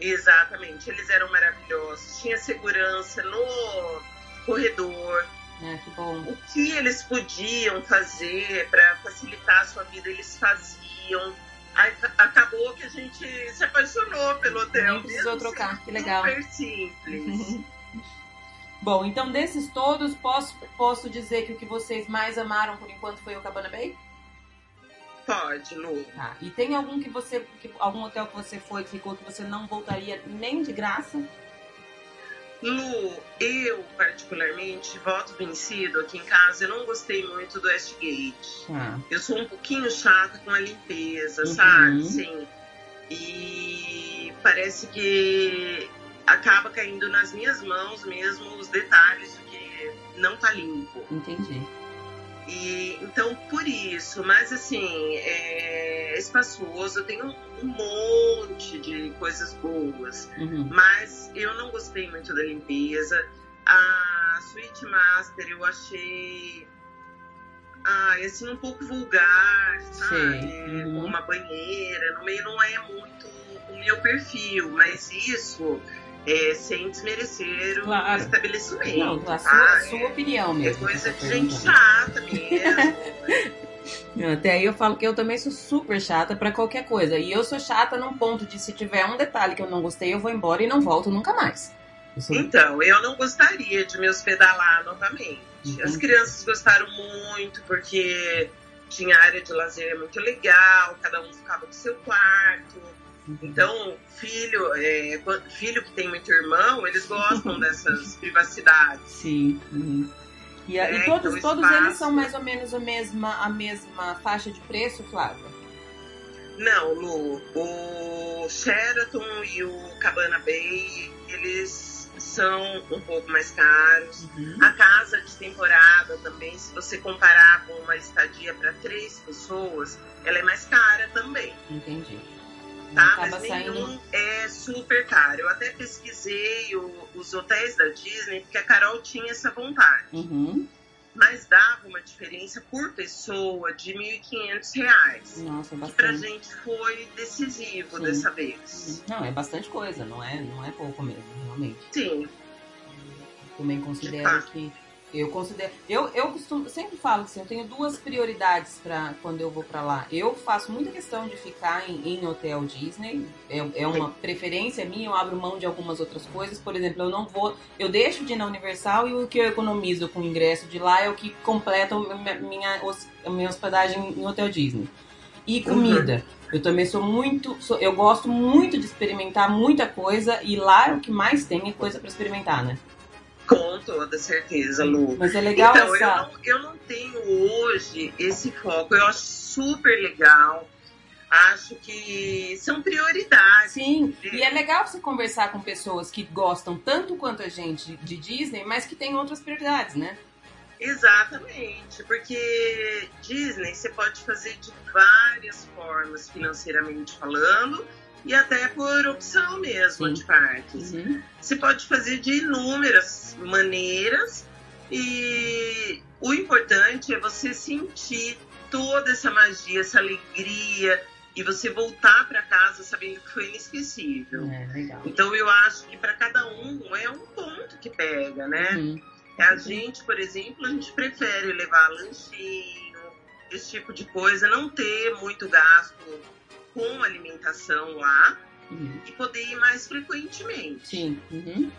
Exatamente, eles eram maravilhosos. Tinha segurança no corredor. Ah, que bom. o que eles podiam fazer para facilitar a sua vida, eles faziam. Aí, acabou que a gente se apaixonou pelo hotel. Nem precisou mesmo trocar, que legal. Super simples. Bom, então desses todos, posso, posso dizer que o que vocês mais amaram por enquanto foi o Cabana Bay? Pode, Lu. Tá. E tem algum que você, que- algum hotel que você foi que ficou que você não voltaria nem de graça? Lu, eu particularmente voto vencido aqui em casa. Eu não gostei muito do Westgate. Tá. Eu sou um pouquinho chata com a limpeza, Uhum. sabe? Sim. E parece que acaba caindo nas minhas mãos mesmo os detalhes do que não tá limpo. Entendi. E, então, por isso, mas assim, é espaçoso, tem um, um monte de coisas boas, Uhum. mas eu não gostei muito da limpeza. A Suite Master eu achei. Ai, assim, um pouco vulgar, sabe? Uhum. Com uma banheira, no meio não é muito o meu perfil, mas isso é sem desmerecer Claro. o estabelecimento. Não, a sua, tá? sua opinião É mesmo. coisa que de gente chata mesmo. Até aí eu falo que eu também sou super chata pra qualquer coisa. E eu sou chata num ponto de se tiver um detalhe que eu não gostei, eu vou embora e não volto nunca mais. Eu sou- Então, eu não gostaria de me hospedar lá novamente. Entendi. As crianças gostaram muito porque tinha área de lazer muito legal, cada um ficava no seu quarto. Então, filho, é, filho que tem muito irmão, eles gostam dessas privacidades. Sim. uhum. E, a- e É, todos, então, todos espaço- eles são mais ou menos a mesma, a mesma faixa de preço, Flávia? Não, Lu, o Sheraton e o Cabana Bay, eles são um pouco mais caros. Uhum. A casa de temporada também, se você comparar com uma estadia para três pessoas, ela é mais cara também, Entendi. Tá? Mas saindo. nenhum é super caro. Eu até pesquisei o- os hotéis da Disney, porque a Carol tinha essa vontade. Uhum. Mas dava uma diferença por pessoa de 1.500 reais. Nossa, Que pra bastante. gente foi decisivo Sim. dessa vez. Não, é bastante coisa, não é, não é pouco mesmo, realmente. Sim, também considero que eu considero eu eu costumo sempre falo assim eu tenho duas prioridades para quando eu vou para lá eu faço muita questão de ficar em, em hotel Disney é, é uma preferência minha eu abro mão de algumas outras coisas por exemplo eu não vou eu deixo de ir na Universal e o que eu economizo com o ingresso de lá é o que completa minha minha, minha hospedagem em hotel Disney e comida Eu também sou muito. sou- eu gosto muito de experimentar muita coisa e lá o que mais tem é coisa para experimentar, né? Com toda certeza, Lu. Mas é legal então, eu essa. não, eu não tenho hoje esse foco. Eu acho super legal. Acho que são prioridades. Sim, e é legal você conversar com pessoas que gostam tanto quanto a gente de Disney, mas que têm outras prioridades, né? Exatamente, porque Disney você pode fazer de várias formas, financeiramente falando, e até por opção mesmo Sim. de parques. Uhum. Você pode fazer de inúmeras maneiras e o importante é você sentir toda essa magia, essa alegria e você voltar para casa sabendo que foi inesquecível. É. Então eu acho que para cada um é um ponto que pega, né? Uhum. A gente, por exemplo, a gente prefere levar lanchinho, esse tipo de coisa, não ter muito gasto com alimentação lá Uhum. e poder ir mais frequentemente. Sim. Uhum.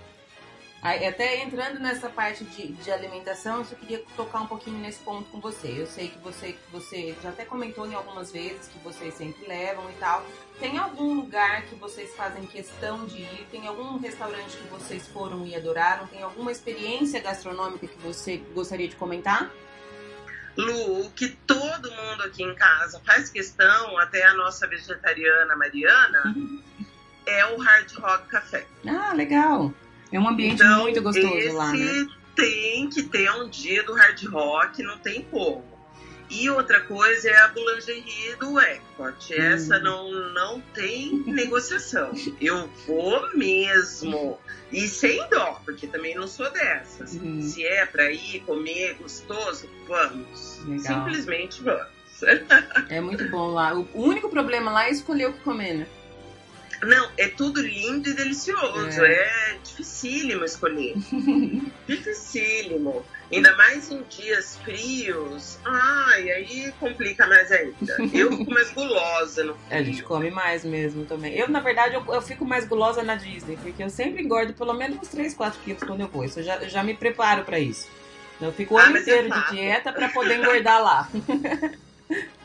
Aí, até entrando nessa parte de, de alimentação, eu só queria tocar um pouquinho nesse ponto com você. Eu sei que você, você já até comentou em algumas vezes que vocês sempre levam e tal. Tem algum lugar que vocês fazem questão de ir? Tem algum restaurante que vocês foram e adoraram? Tem alguma experiência gastronômica que você gostaria de comentar? Lu, o que todo mundo aqui em casa faz questão, até a nossa vegetariana Mariana, é o Hard Rock Café. Ah, legal. É um ambiente Então, muito gostoso lá, né? tem que ter um dia do Hard Rock, não tem como. E outra coisa é a boulangerie do Epcot. Essa Hum. não, não tem negociação. Eu vou mesmo. E sem dó, porque também não sou dessas. Uhum. Se é pra ir comer gostoso, vamos. Legal. Simplesmente vamos. É muito bom lá. O único problema lá é escolher o que comer, né? Não, é tudo lindo e delicioso. É, dificílimo escolher. dificílimo. Ainda mais em dias frios. Ai, aí complica mais ainda. Eu fico mais gulosa no A gente frio. come mais mesmo também. Eu, na verdade, eu, eu fico mais gulosa na Disney, porque eu sempre engordo pelo menos uns 3, 4 quilos quando eu vou. Isso eu já, eu já me preparo pra isso. Eu fico o Ah, ano é inteiro de dieta pra poder engordar lá.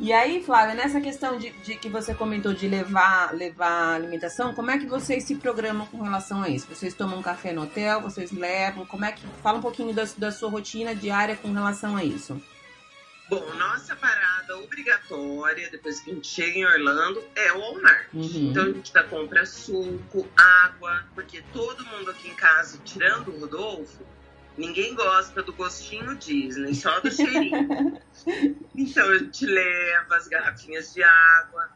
E aí, Flávia, nessa questão de, de que você comentou de levar, levar alimentação, como é que vocês se programam com relação a isso? Vocês tomam café no hotel, vocês levam? Como é que. Fala um pouquinho da, da sua rotina diária com relação a isso. Bom, nossa parada obrigatória, depois que a gente chega em Orlando, é o Walmart. Uhum. Então a gente já compra suco, água, porque todo mundo aqui em casa, tirando o Rodolfo, Ninguém gosta do gostinho Disney, só do cheirinho. então a gente leva as garrafinhas de água,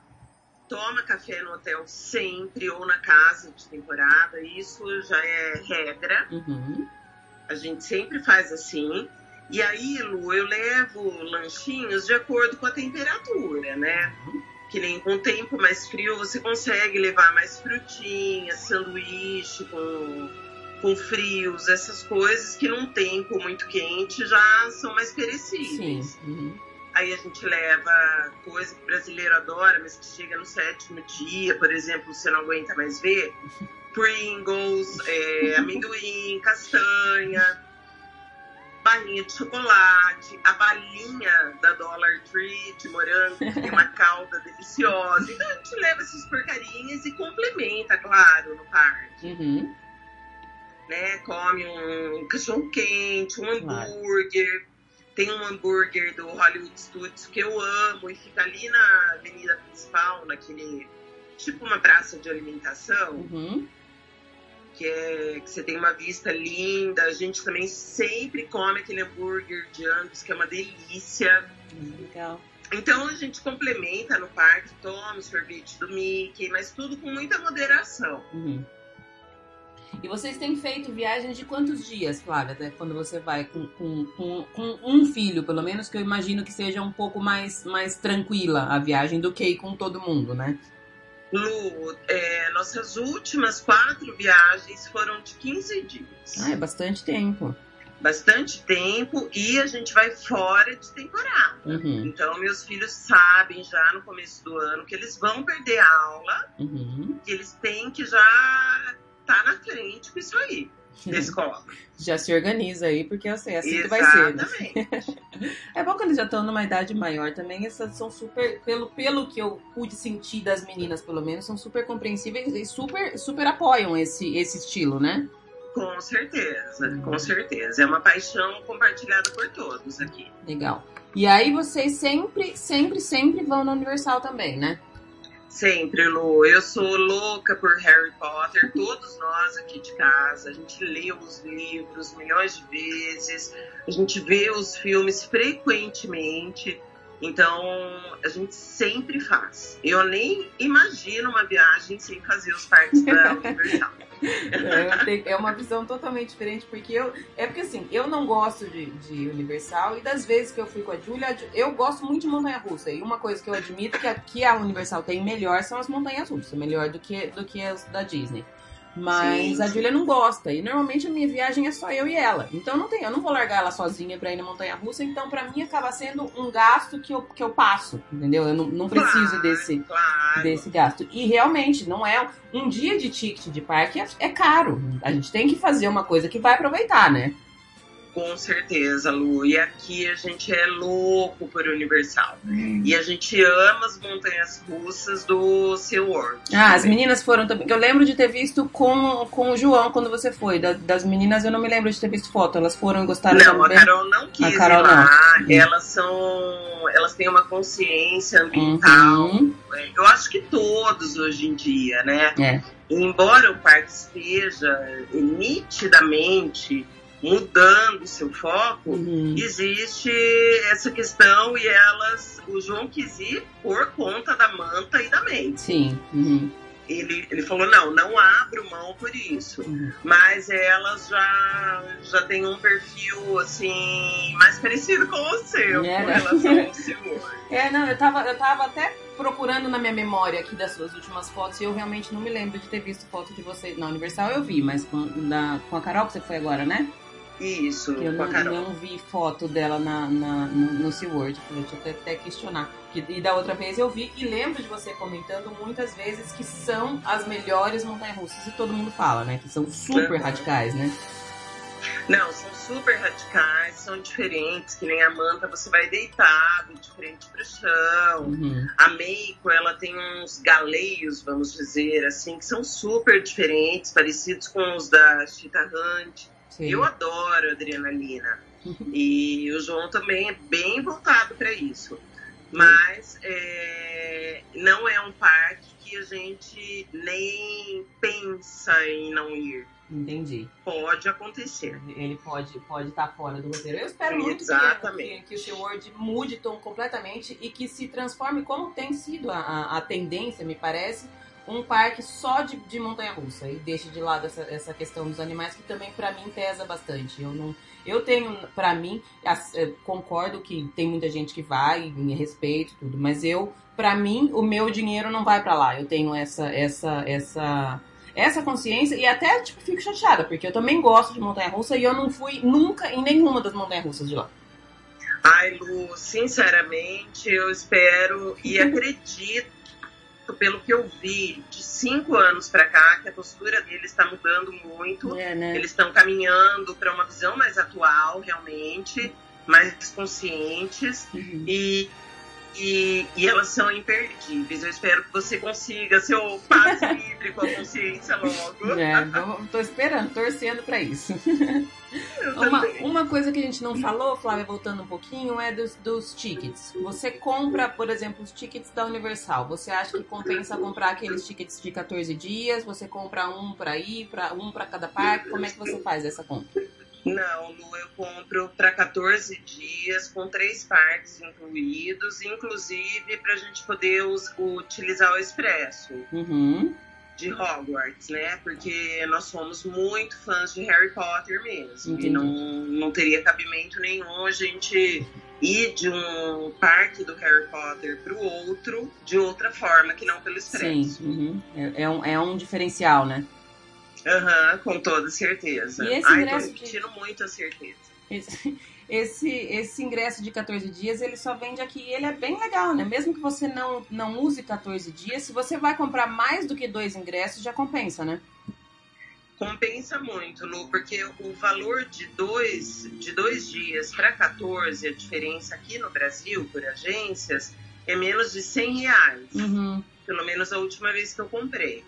toma café no hotel sempre ou na casa de temporada, isso já é regra. Uhum. A gente sempre faz assim. E aí, Lu, eu levo lanchinhos de acordo com a temperatura, né? Que nem com o tempo mais frio você consegue levar mais frutinhas, sanduíche com, com frios, essas coisas que num tempo muito quente já são mais perecíveis. Uhum. Aí a gente leva coisa que o brasileiro adora, mas que chega no sétimo dia, por exemplo, você não aguenta mais ver. Pringles, é, amendoim, castanha, barrinha de chocolate, a balinha da Dollar Tree de morango, que tem uma calda deliciosa. Então a gente leva essas porcarinhas e complementa, claro, no parque. Uhum. Né? Come um cachorro quente, um hambúrguer. Tem um hambúrguer do Hollywood Studios que eu amo e fica ali na avenida principal, naquele tipo uma praça de alimentação Uhum. que, é, que você tem uma vista linda. A gente também sempre come aquele hambúrguer de Angus, que é uma delícia. Legal. Então a gente complementa no parque, toma sorvete do Mickey, mas tudo com muita moderação. Uhum. E vocês têm feito viagens de quantos dias, Flávia? Até quando você vai com, com, com, com um filho, pelo menos, que eu imagino que seja um pouco mais, mais tranquila a viagem do que ir com todo mundo, né? Lu, é, nossas últimas quatro viagens foram de 15 dias. Ah, é bastante tempo. Bastante tempo e a gente vai fora de temporada. Uhum. Então, meus filhos sabem já no começo do ano que eles vão perder a aula Uhum. que eles têm que já tá na frente com isso aí da escola. Já se organiza aí, porque eu sei, assim que vai ser. Né? Exatamente. É bom que eles já estão numa idade maior também. Essas são super, pelo, pelo que eu pude sentir das meninas, pelo menos, são super compreensíveis e super, super apoiam esse, esse estilo, né? Com certeza, com certeza. É uma paixão compartilhada por todos aqui. Legal. E aí vocês sempre, sempre, sempre vão na Universal também, né? Sempre, Lu. Eu sou louca por Harry Potter. Todos nós aqui de casa, a gente lê os livros milhões de vezes, a gente vê os filmes frequentemente. Então, a gente sempre faz. Eu nem imagino uma viagem sem fazer os parques da Universal. É, é uma visão totalmente diferente, porque eu. É porque assim, eu não gosto de, de Universal e das vezes que eu fui com a Julia, a Ju- eu gosto muito de montanha russa. E uma coisa que eu admito que aqui a Universal tem melhor são as montanhas russas, melhor do que, do que as da Disney. Mas Sim, a sim. Julia não gosta. E normalmente a minha viagem é só eu e ela. Então não tem, eu não vou largar ela sozinha pra ir na montanha russa. Então pra mim acaba sendo um gasto que eu, que eu passo. Entendeu? Eu não, não preciso Claro, desse Claro. desse gasto. E realmente, não é. Um dia de ticket de parque é, é caro. A gente tem que fazer uma coisa que vai aproveitar, né? Com certeza, Lu. E aqui a gente é louco por Universal. E a gente ama as montanhas russas do SeaWorld. Ah, as meninas foram também. Eu lembro de ter visto com, com o João quando você foi. Da- das meninas eu não me lembro de ter visto foto. Elas foram e gostaram Não, a também. Carol não quis A Carol ir lá. não. Elas são. Elas têm uma consciência ambiental. Uhum. Eu acho que todos hoje em dia, né? É. Embora o parque esteja nitidamente mudando seu foco, Uhum. existe essa questão e elas, o João quis ir por conta da manta e da mente. Sim. Uhum. Ele, ele falou, não, não abro mão por isso. Uhum. Mas elas já, já têm um perfil, assim, mais parecido com o seu, É, com né? relação ao senhor. É, não, eu tava, eu tava até procurando na minha memória aqui das suas últimas fotos e eu realmente não me lembro de ter visto foto de você na Universal. Eu vi, mas com, da, com a Carol que você foi agora, né? Isso, eu não, não vi foto dela na, na- no, no SeaWorld. Falei, deixa eu até, até questionar. Que- E da outra vez eu vi e lembro de você comentando muitas vezes que são as melhores montanhas russas e todo mundo fala, né? Que são super Uhum. radicais, né? Não, são super radicais, são diferentes, que nem a manta você vai deitado, de frente pro chão. Uhum. A Meiko, ela tem uns galeios, vamos dizer, assim, que são super diferentes, parecidos com os da Cheetah Hunt. Sim. Eu adoro adrenalina. E o João também é bem voltado para isso. Mas é, não é um parque que a gente nem pensa em não ir. Entendi. Pode acontecer. Ele pode pode estar tá fora do roteiro. Eu espero muito que, que, o SeaWorld mude tom completamente e que se transforme como tem sido a, a, a tendência, me parece, um parque só de, de montanha-russa e deixe de lado essa, essa questão dos animais que também para mim pesa bastante. Eu não, eu tenho para mim, eh, concordo que tem muita gente que vai, em respeito tudo, mas eu, para mim, o meu dinheiro não vai para lá. Eu tenho essa essa essa essa consciência e até tipo fico chateada porque eu também gosto de montanha-russa e eu não fui nunca em nenhuma das montanhas-russas de lá. Ai, Lu, sinceramente, eu espero e acredito pelo que eu vi de cinco anos para cá, que a postura deles está mudando muito. É, né? Eles estão caminhando para uma visão mais atual, realmente, mais conscientes. Uhum. E e, e, elas são imperdíveis. Eu espero que você consiga seu passe livre com a consciência logo. É, tô esperando, torcendo para isso. Uma, uma, coisa que a gente não falou, Flávia, voltando um pouquinho, é dos, dos, tickets. Você compra, por exemplo, os tickets da Universal. Você acha que compensa comprar aqueles tickets de 14 dias? Você compra um para ir, para um para cada parque? Como é que você faz essa compra? Não, Lu, eu compro para 14 dias, com três parques incluídos, inclusive para a gente poder us, utilizar o expresso uhum. de Hogwarts, né? Porque nós somos muito fãs de Harry Potter mesmo. Entendi. E não, não teria cabimento nenhum a gente ir de um parque do Harry Potter para o outro de outra forma, que não pelo expresso. Sim, uhum. é, é, um, é um diferencial, né? Aham, uhum, com toda certeza. E esse Ai, ingresso tô repetindo de... muito a certeza. Esse, esse, esse, ingresso de 14 dias, ele só vende aqui ele é bem legal, né? Mesmo que você não, não use 14 dias, se você vai comprar mais do que dois ingressos, já compensa, né? Compensa muito, Lu, porque o valor de dois, de dois dias para 14, a diferença aqui no Brasil, por agências, é menos de 100 reais. Uhum. Pelo menos a última vez que eu comprei.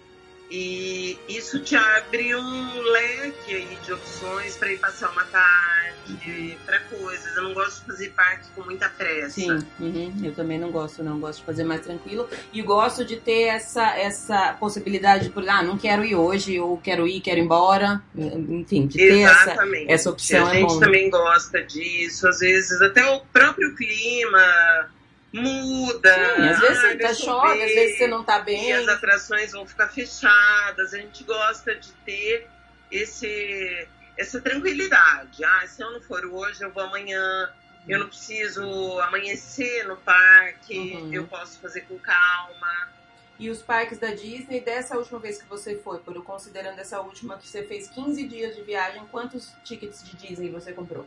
E isso te abre um leque aí de opções para ir passar uma tarde, para coisas. Eu não gosto de fazer parque com muita pressa. Sim, uhum. eu também não gosto, não. Gosto de fazer mais tranquilo. E gosto de ter essa, essa possibilidade de, por ah, não quero ir hoje, ou quero ir, quero ir embora. Enfim, de ter essa, essa opção. A gente é também gosta disso. Às vezes, até o próprio clima muda. Sim, às vezes você tá chove, às vezes você não tá bem. E as atrações vão ficar fechadas. A gente gosta de ter esse, essa tranquilidade. Ah, se eu não for hoje, eu vou amanhã. Eu não preciso amanhecer no parque, uhum. eu posso fazer com calma. E os parques da Disney, dessa última vez que você foi, por considerando essa última que você fez 15 dias de viagem, quantos tickets de Disney você comprou?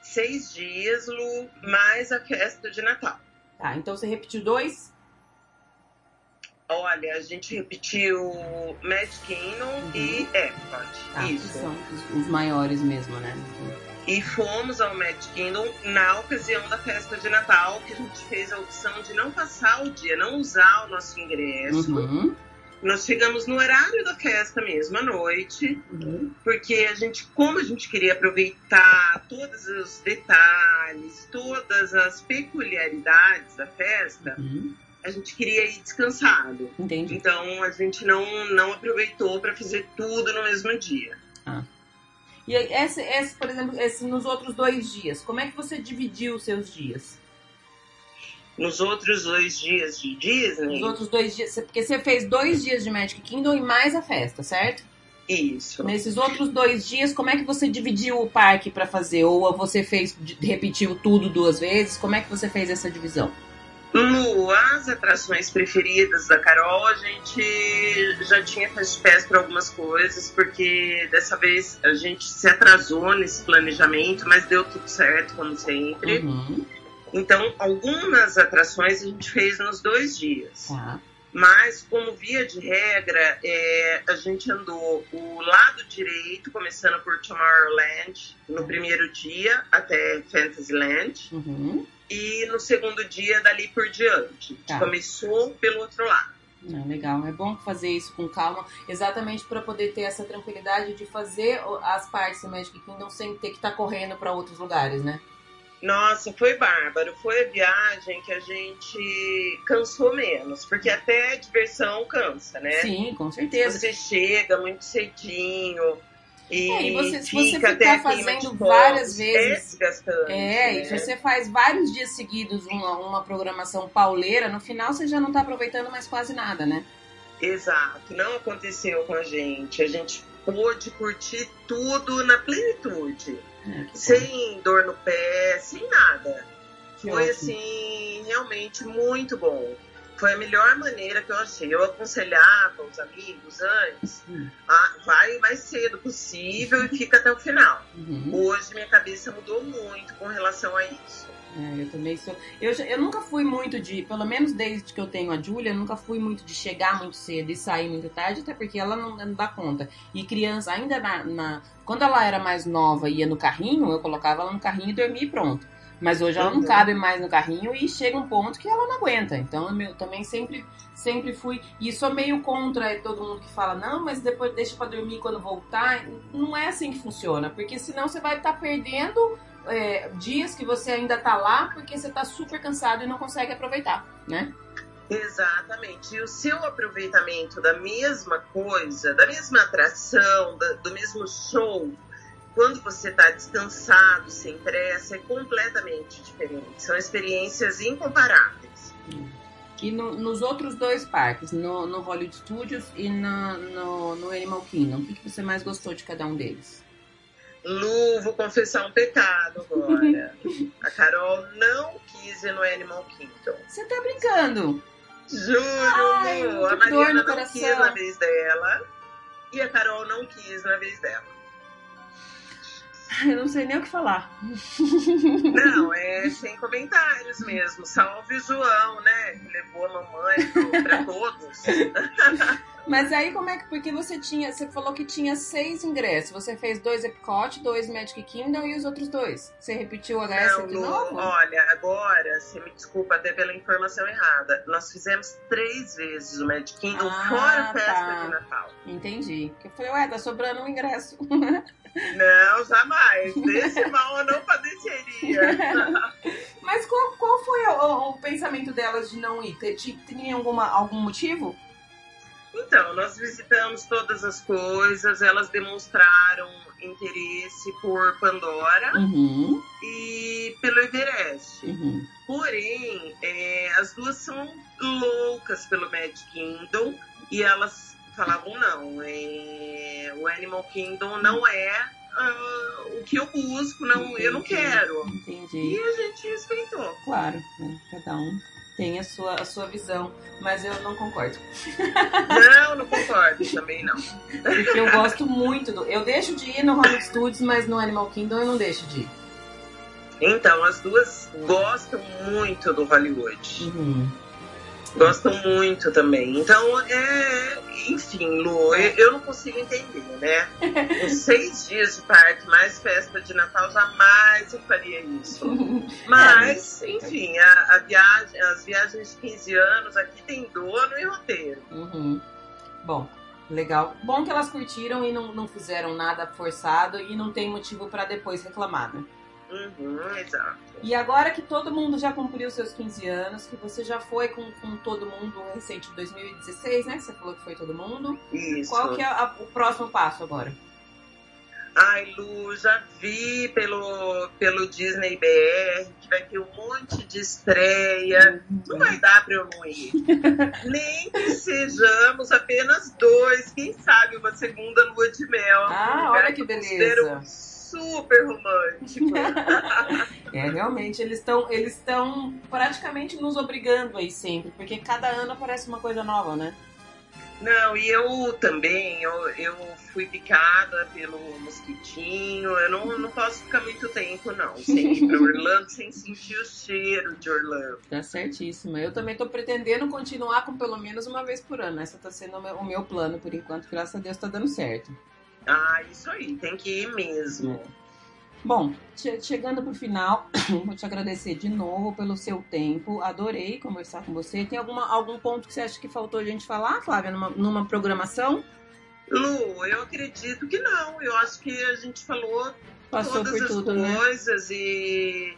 Seis dias, Lu, mais a festa de Natal. Tá, então você repetiu dois? Olha, a gente repetiu Magic Kingdom uhum. e Epcot. Tá, Isso. são os, os, maiores mesmo, né? E fomos ao Magic Kingdom na ocasião da festa de Natal, que a gente fez a opção de não passar o dia, não usar o nosso ingresso. Uhum. Nós chegamos no horário da festa mesmo, à noite, uhum. porque a gente, como a gente queria aproveitar todos os detalhes, todas as peculiaridades da festa, uhum. a gente queria ir descansado. Entendi. Então a gente não, não aproveitou para fazer tudo no mesmo dia. Ah. E esse, esse, por exemplo, esse, nos outros dois dias, como é que você dividiu os seus dias? Nos outros dois dias de Disney. Nos outros dois dias, porque você fez dois dias de Magic Kingdom e mais a festa, certo? Isso. Nesses outros dois dias, como é que você dividiu o parque para fazer? Ou você fez, repetiu tudo duas vezes? Como é que você fez essa divisão? Lu, as atrações preferidas da Carol, a gente já tinha fast pass para algumas coisas, porque dessa vez a gente se atrasou nesse planejamento, mas deu tudo certo, como sempre. Uhum. Então, algumas atrações a gente fez nos dois dias. Tá. Mas, como via de regra, é, a gente andou o lado direito, começando por Tomorrowland, no primeiro dia, até Fantasyland. Uhum. E no segundo dia, dali por diante. Tá. Começou pelo outro lado. Não, legal, é bom fazer isso com calma, exatamente para poder ter essa tranquilidade de fazer as partes do Magic Kingdom sem ter que estar tá correndo para outros lugares, né? Nossa, foi bárbaro. Foi a viagem que a gente cansou menos, porque até a diversão cansa, né? Sim, com certeza. Você chega muito cedinho. E, É, e você, se fica você até ficar fazendo várias É vezes. desgastante. É, e né? se você faz vários dias seguidos uma, uma programação pauleira, no final você já não tá aproveitando mais quase nada, né? Exato, não aconteceu com a gente. A gente pôde curtir tudo na plenitude, É. sem dor no pé, sem nada. Que Foi ótimo. assim, realmente muito bom. Foi a melhor maneira que eu achei. Eu aconselhava os amigos antes, Hum. ah, vai o mais cedo possível e fica até o final. Uhum. Hoje minha cabeça mudou muito com relação a isso. É, eu também sou. Eu, eu nunca fui muito de, pelo menos desde que eu tenho a Júlia, nunca fui muito de chegar muito cedo e sair muito tarde, até porque ela não, não dá conta. E criança, ainda na, na- Quando ela era mais nova e ia no carrinho, eu colocava ela no carrinho e dormia e pronto. Mas hoje ela não cabe mais no carrinho e chega um ponto que ela não aguenta. Então eu também sempre, sempre fui. E sou meio contra todo mundo que fala, não, mas depois deixa pra dormir quando voltar. Não é assim que funciona, porque senão você vai estar perdendo é, dias que você ainda tá lá porque você tá super cansado e não consegue aproveitar, né? Exatamente. E o seu aproveitamento da mesma coisa, da mesma atração, da- do mesmo show, quando você está descansado, sem pressa, é completamente diferente. São experiências incomparáveis. E no- nos outros dois parques, no, no Hollywood Studios e na- no, no Animal Kingdom, o que, que você mais gostou de cada um deles? Lu, vou confessar um pecado agora. A Carol não quis ir no Animal Kingdom. Você tá brincando? Juro, Ai, Lu, a Mariana não quis na vez dela e a Carol não quis na vez dela. Eu não sei nem o que falar. Não, é sem comentários mesmo. Salve o João, né? Que levou a mamãe pra todos. Mas aí como é que. Porque você tinha. Você falou que tinha seis ingressos. Você fez dois Epcot, dois Magic Kingdom e os outros dois. Você repetiu o HS Não, de novo? olha, agora, você me desculpa até pela informação errada. Nós fizemos três vezes o Magic Kingdom, Ah, fora a festa tá. de Natal. Entendi. Porque eu falei, ué, tá sobrando um ingresso. Não, jamais. Desse mal eu não padeceria. Mas qual, qual foi o, o- o pensamento delas de não ir? Tinha alguma, algum motivo? Então, nós visitamos todas as coisas, elas demonstraram interesse por Pandora Uhum, e pelo Everest. uhum. Porém, é, as duas são loucas pelo Magic Kingdom e elas falavam não, é, o Animal Kingdom não é ah, o que eu busco, não, eu não Entendi. quero. Entendi. E a gente respeitou. Claro, né? cada um tem a sua, a sua visão, mas eu não concordo. Não, não concordo também não. Porque eu gosto muito do. Eu deixo de ir no Hollywood Studios, mas no Animal Kingdom eu não deixo de ir. Então, as duas gostam muito do Hollywood. Uhum. Gostam muito também. Então, é. Enfim, Lu, eu, não consigo entender, né? Com seis dias de parque, mais festa de Natal, jamais eu faria isso. Mas, enfim, a, a viagem, as viagens de 15 anos aqui tem dono e roteiro. Uhum. Bom, legal. Bom que elas curtiram e não, não fizeram nada forçado e não tem motivo pra depois reclamar, né? Uhum, exato. E agora que todo mundo já cumpriu seus 15 anos, que você já foi com, com todo mundo recente 2016, né? Que você falou que foi todo mundo. Isso. Qual que é a- o próximo passo agora? Ai, Lu, já vi pelo, pelo Disney BR que vai ter um monte de estreia. Não vai dar pra eu não ir. Nem que sejamos apenas dois, quem sabe uma segunda lua de mel. Ah, Um olha que beleza. Super romântico. É, realmente, eles estão eles estão praticamente nos obrigando aí sempre, porque cada ano aparece uma coisa nova, né? Não, e eu também, eu, eu fui picada pelo mosquitinho. Eu não, não posso ficar muito tempo, não, sem ir pra Orlando, sem sentir o cheiro de Orlando. Tá certíssima. Eu também tô pretendendo continuar com pelo menos uma vez por ano. Essa tá sendo o meu, o meu plano por enquanto, graças a Deus tá dando certo. Ah, isso aí, tem que ir mesmo. Bom, che- chegando pro final, vou te agradecer de novo pelo seu tempo. Adorei conversar com você. Tem alguma, algum ponto que você acha que faltou a gente falar, Flávia, numa, numa programação? Lu, eu acredito que não. Eu acho que a gente falou Passou todas as tudo, né? coisas e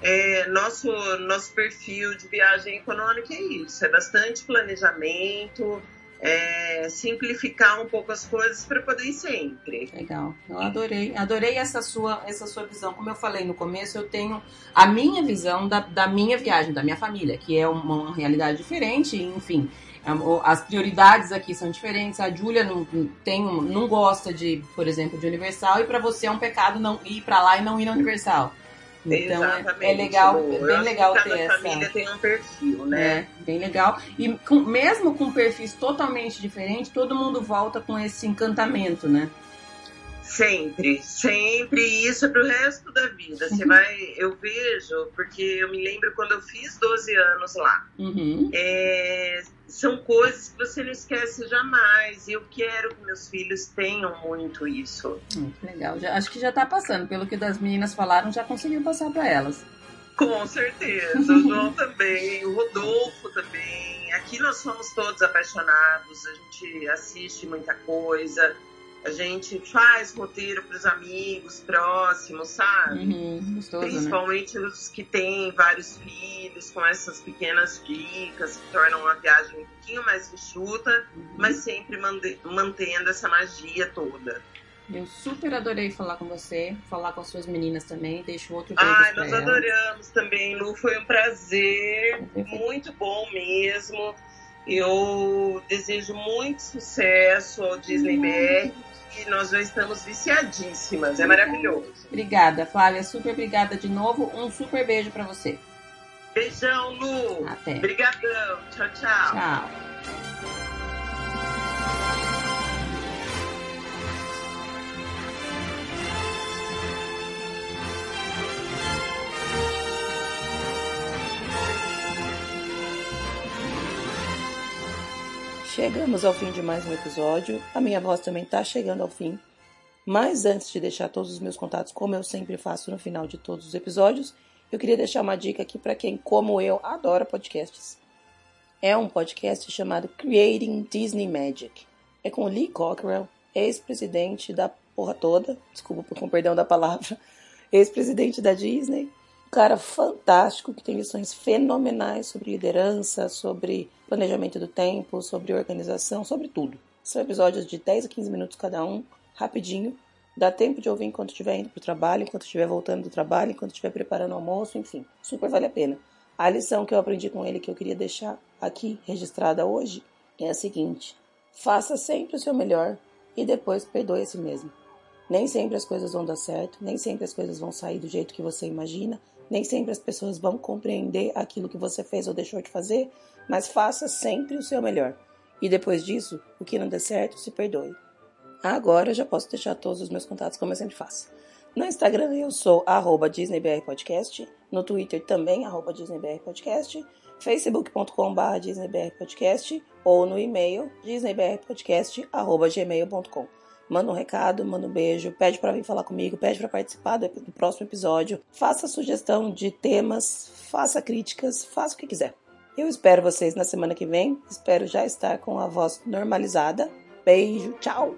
é, nosso, nosso perfil de viagem econômica é isso, é bastante planejamento, é, simplificar um pouco as coisas para poder ir sempre. Legal, eu adorei, adorei essa sua, essa sua visão. Como eu falei no começo, eu tenho a minha visão da, da minha viagem, da minha família, que é uma, uma realidade diferente, enfim. É, as prioridades aqui são diferentes. A Júlia não, tem, não gosta de, por exemplo, de Universal, e para você é um pecado não ir para lá e não ir na Universal. Então é, é, legal, é bem legal ter essa. família tem um perfil, né? É, bem legal. E com, mesmo com perfis totalmente diferentes, todo mundo volta com esse encantamento, né? Sempre, sempre. E isso é pro resto da vida. Você uhum. vai, eu vejo, porque eu me lembro quando eu fiz 12 anos lá. Uhum. É, são coisas que você não esquece jamais. E eu quero que meus filhos tenham muito isso. Hum, legal. Já, acho que já tá passando. Pelo que das meninas falaram, já conseguiu passar para elas. Com certeza. O João também, o Rodolfo também. Aqui nós somos todos apaixonados, a gente assiste muita coisa a gente faz roteiro para os amigos próximos, sabe? Uhum, gostoso, né? Principalmente né? os que têm vários filhos, com essas pequenas dicas que tornam a viagem um pouquinho mais enxuta, uhum. mas sempre mantendo essa magia toda. Eu super adorei falar com você, falar com as suas meninas também. Deixo outro beijo Ai, nós ela. adoramos também, Lu. Foi um prazer, muito bom mesmo. Eu desejo muito sucesso ao Disney uhum. BR e nós já estamos viciadíssimas. É maravilhoso. Obrigada, Flávia. Super obrigada de novo. Um super beijo para você. Beijão, Lu. Até. Obrigadão. Tchau, tchau. Tchau. Chegamos ao fim de mais um episódio. A minha voz também está chegando ao fim. Mas antes de deixar todos os meus contatos, como eu sempre faço no final de todos os episódios, eu queria deixar uma dica aqui para quem, como eu, adora podcasts. É um podcast chamado Creating Disney Magic. É com Lee Cockrell, ex-presidente da porra toda, desculpa com perdão da palavra, ex-presidente da Disney, um cara fantástico que tem lições fenomenais sobre liderança, sobre planejamento do tempo, sobre organização, sobre tudo. São episódios de 10 a 15 minutos cada um, rapidinho. Dá tempo de ouvir enquanto estiver indo para o trabalho, enquanto estiver voltando do trabalho, enquanto estiver preparando o almoço, enfim. Super vale a pena. A lição que eu aprendi com ele que eu queria deixar aqui registrada hoje é a seguinte: faça sempre o seu melhor e depois perdoe a si mesmo. Nem sempre as coisas vão dar certo, nem sempre as coisas vão sair do jeito que você imagina, nem sempre as pessoas vão compreender aquilo que você fez ou deixou de fazer, mas faça sempre o seu melhor. E depois disso, o que não der certo, se perdoe. Agora eu já posso deixar todos os meus contatos como eu sempre faço. No Instagram eu sou arroba DisneyBRPodcast, no Twitter também arroba DisneyBRPodcast, facebook.com.br DisneyBRPodcast ou no e-mail disneybrpodcast.gmail.com manda um recado, manda um beijo, pede para vir falar comigo, pede para participar do, do próximo episódio, faça sugestão de temas, faça críticas, faça o que quiser. Eu espero vocês na semana que vem, espero já estar com a voz normalizada. Beijo, tchau!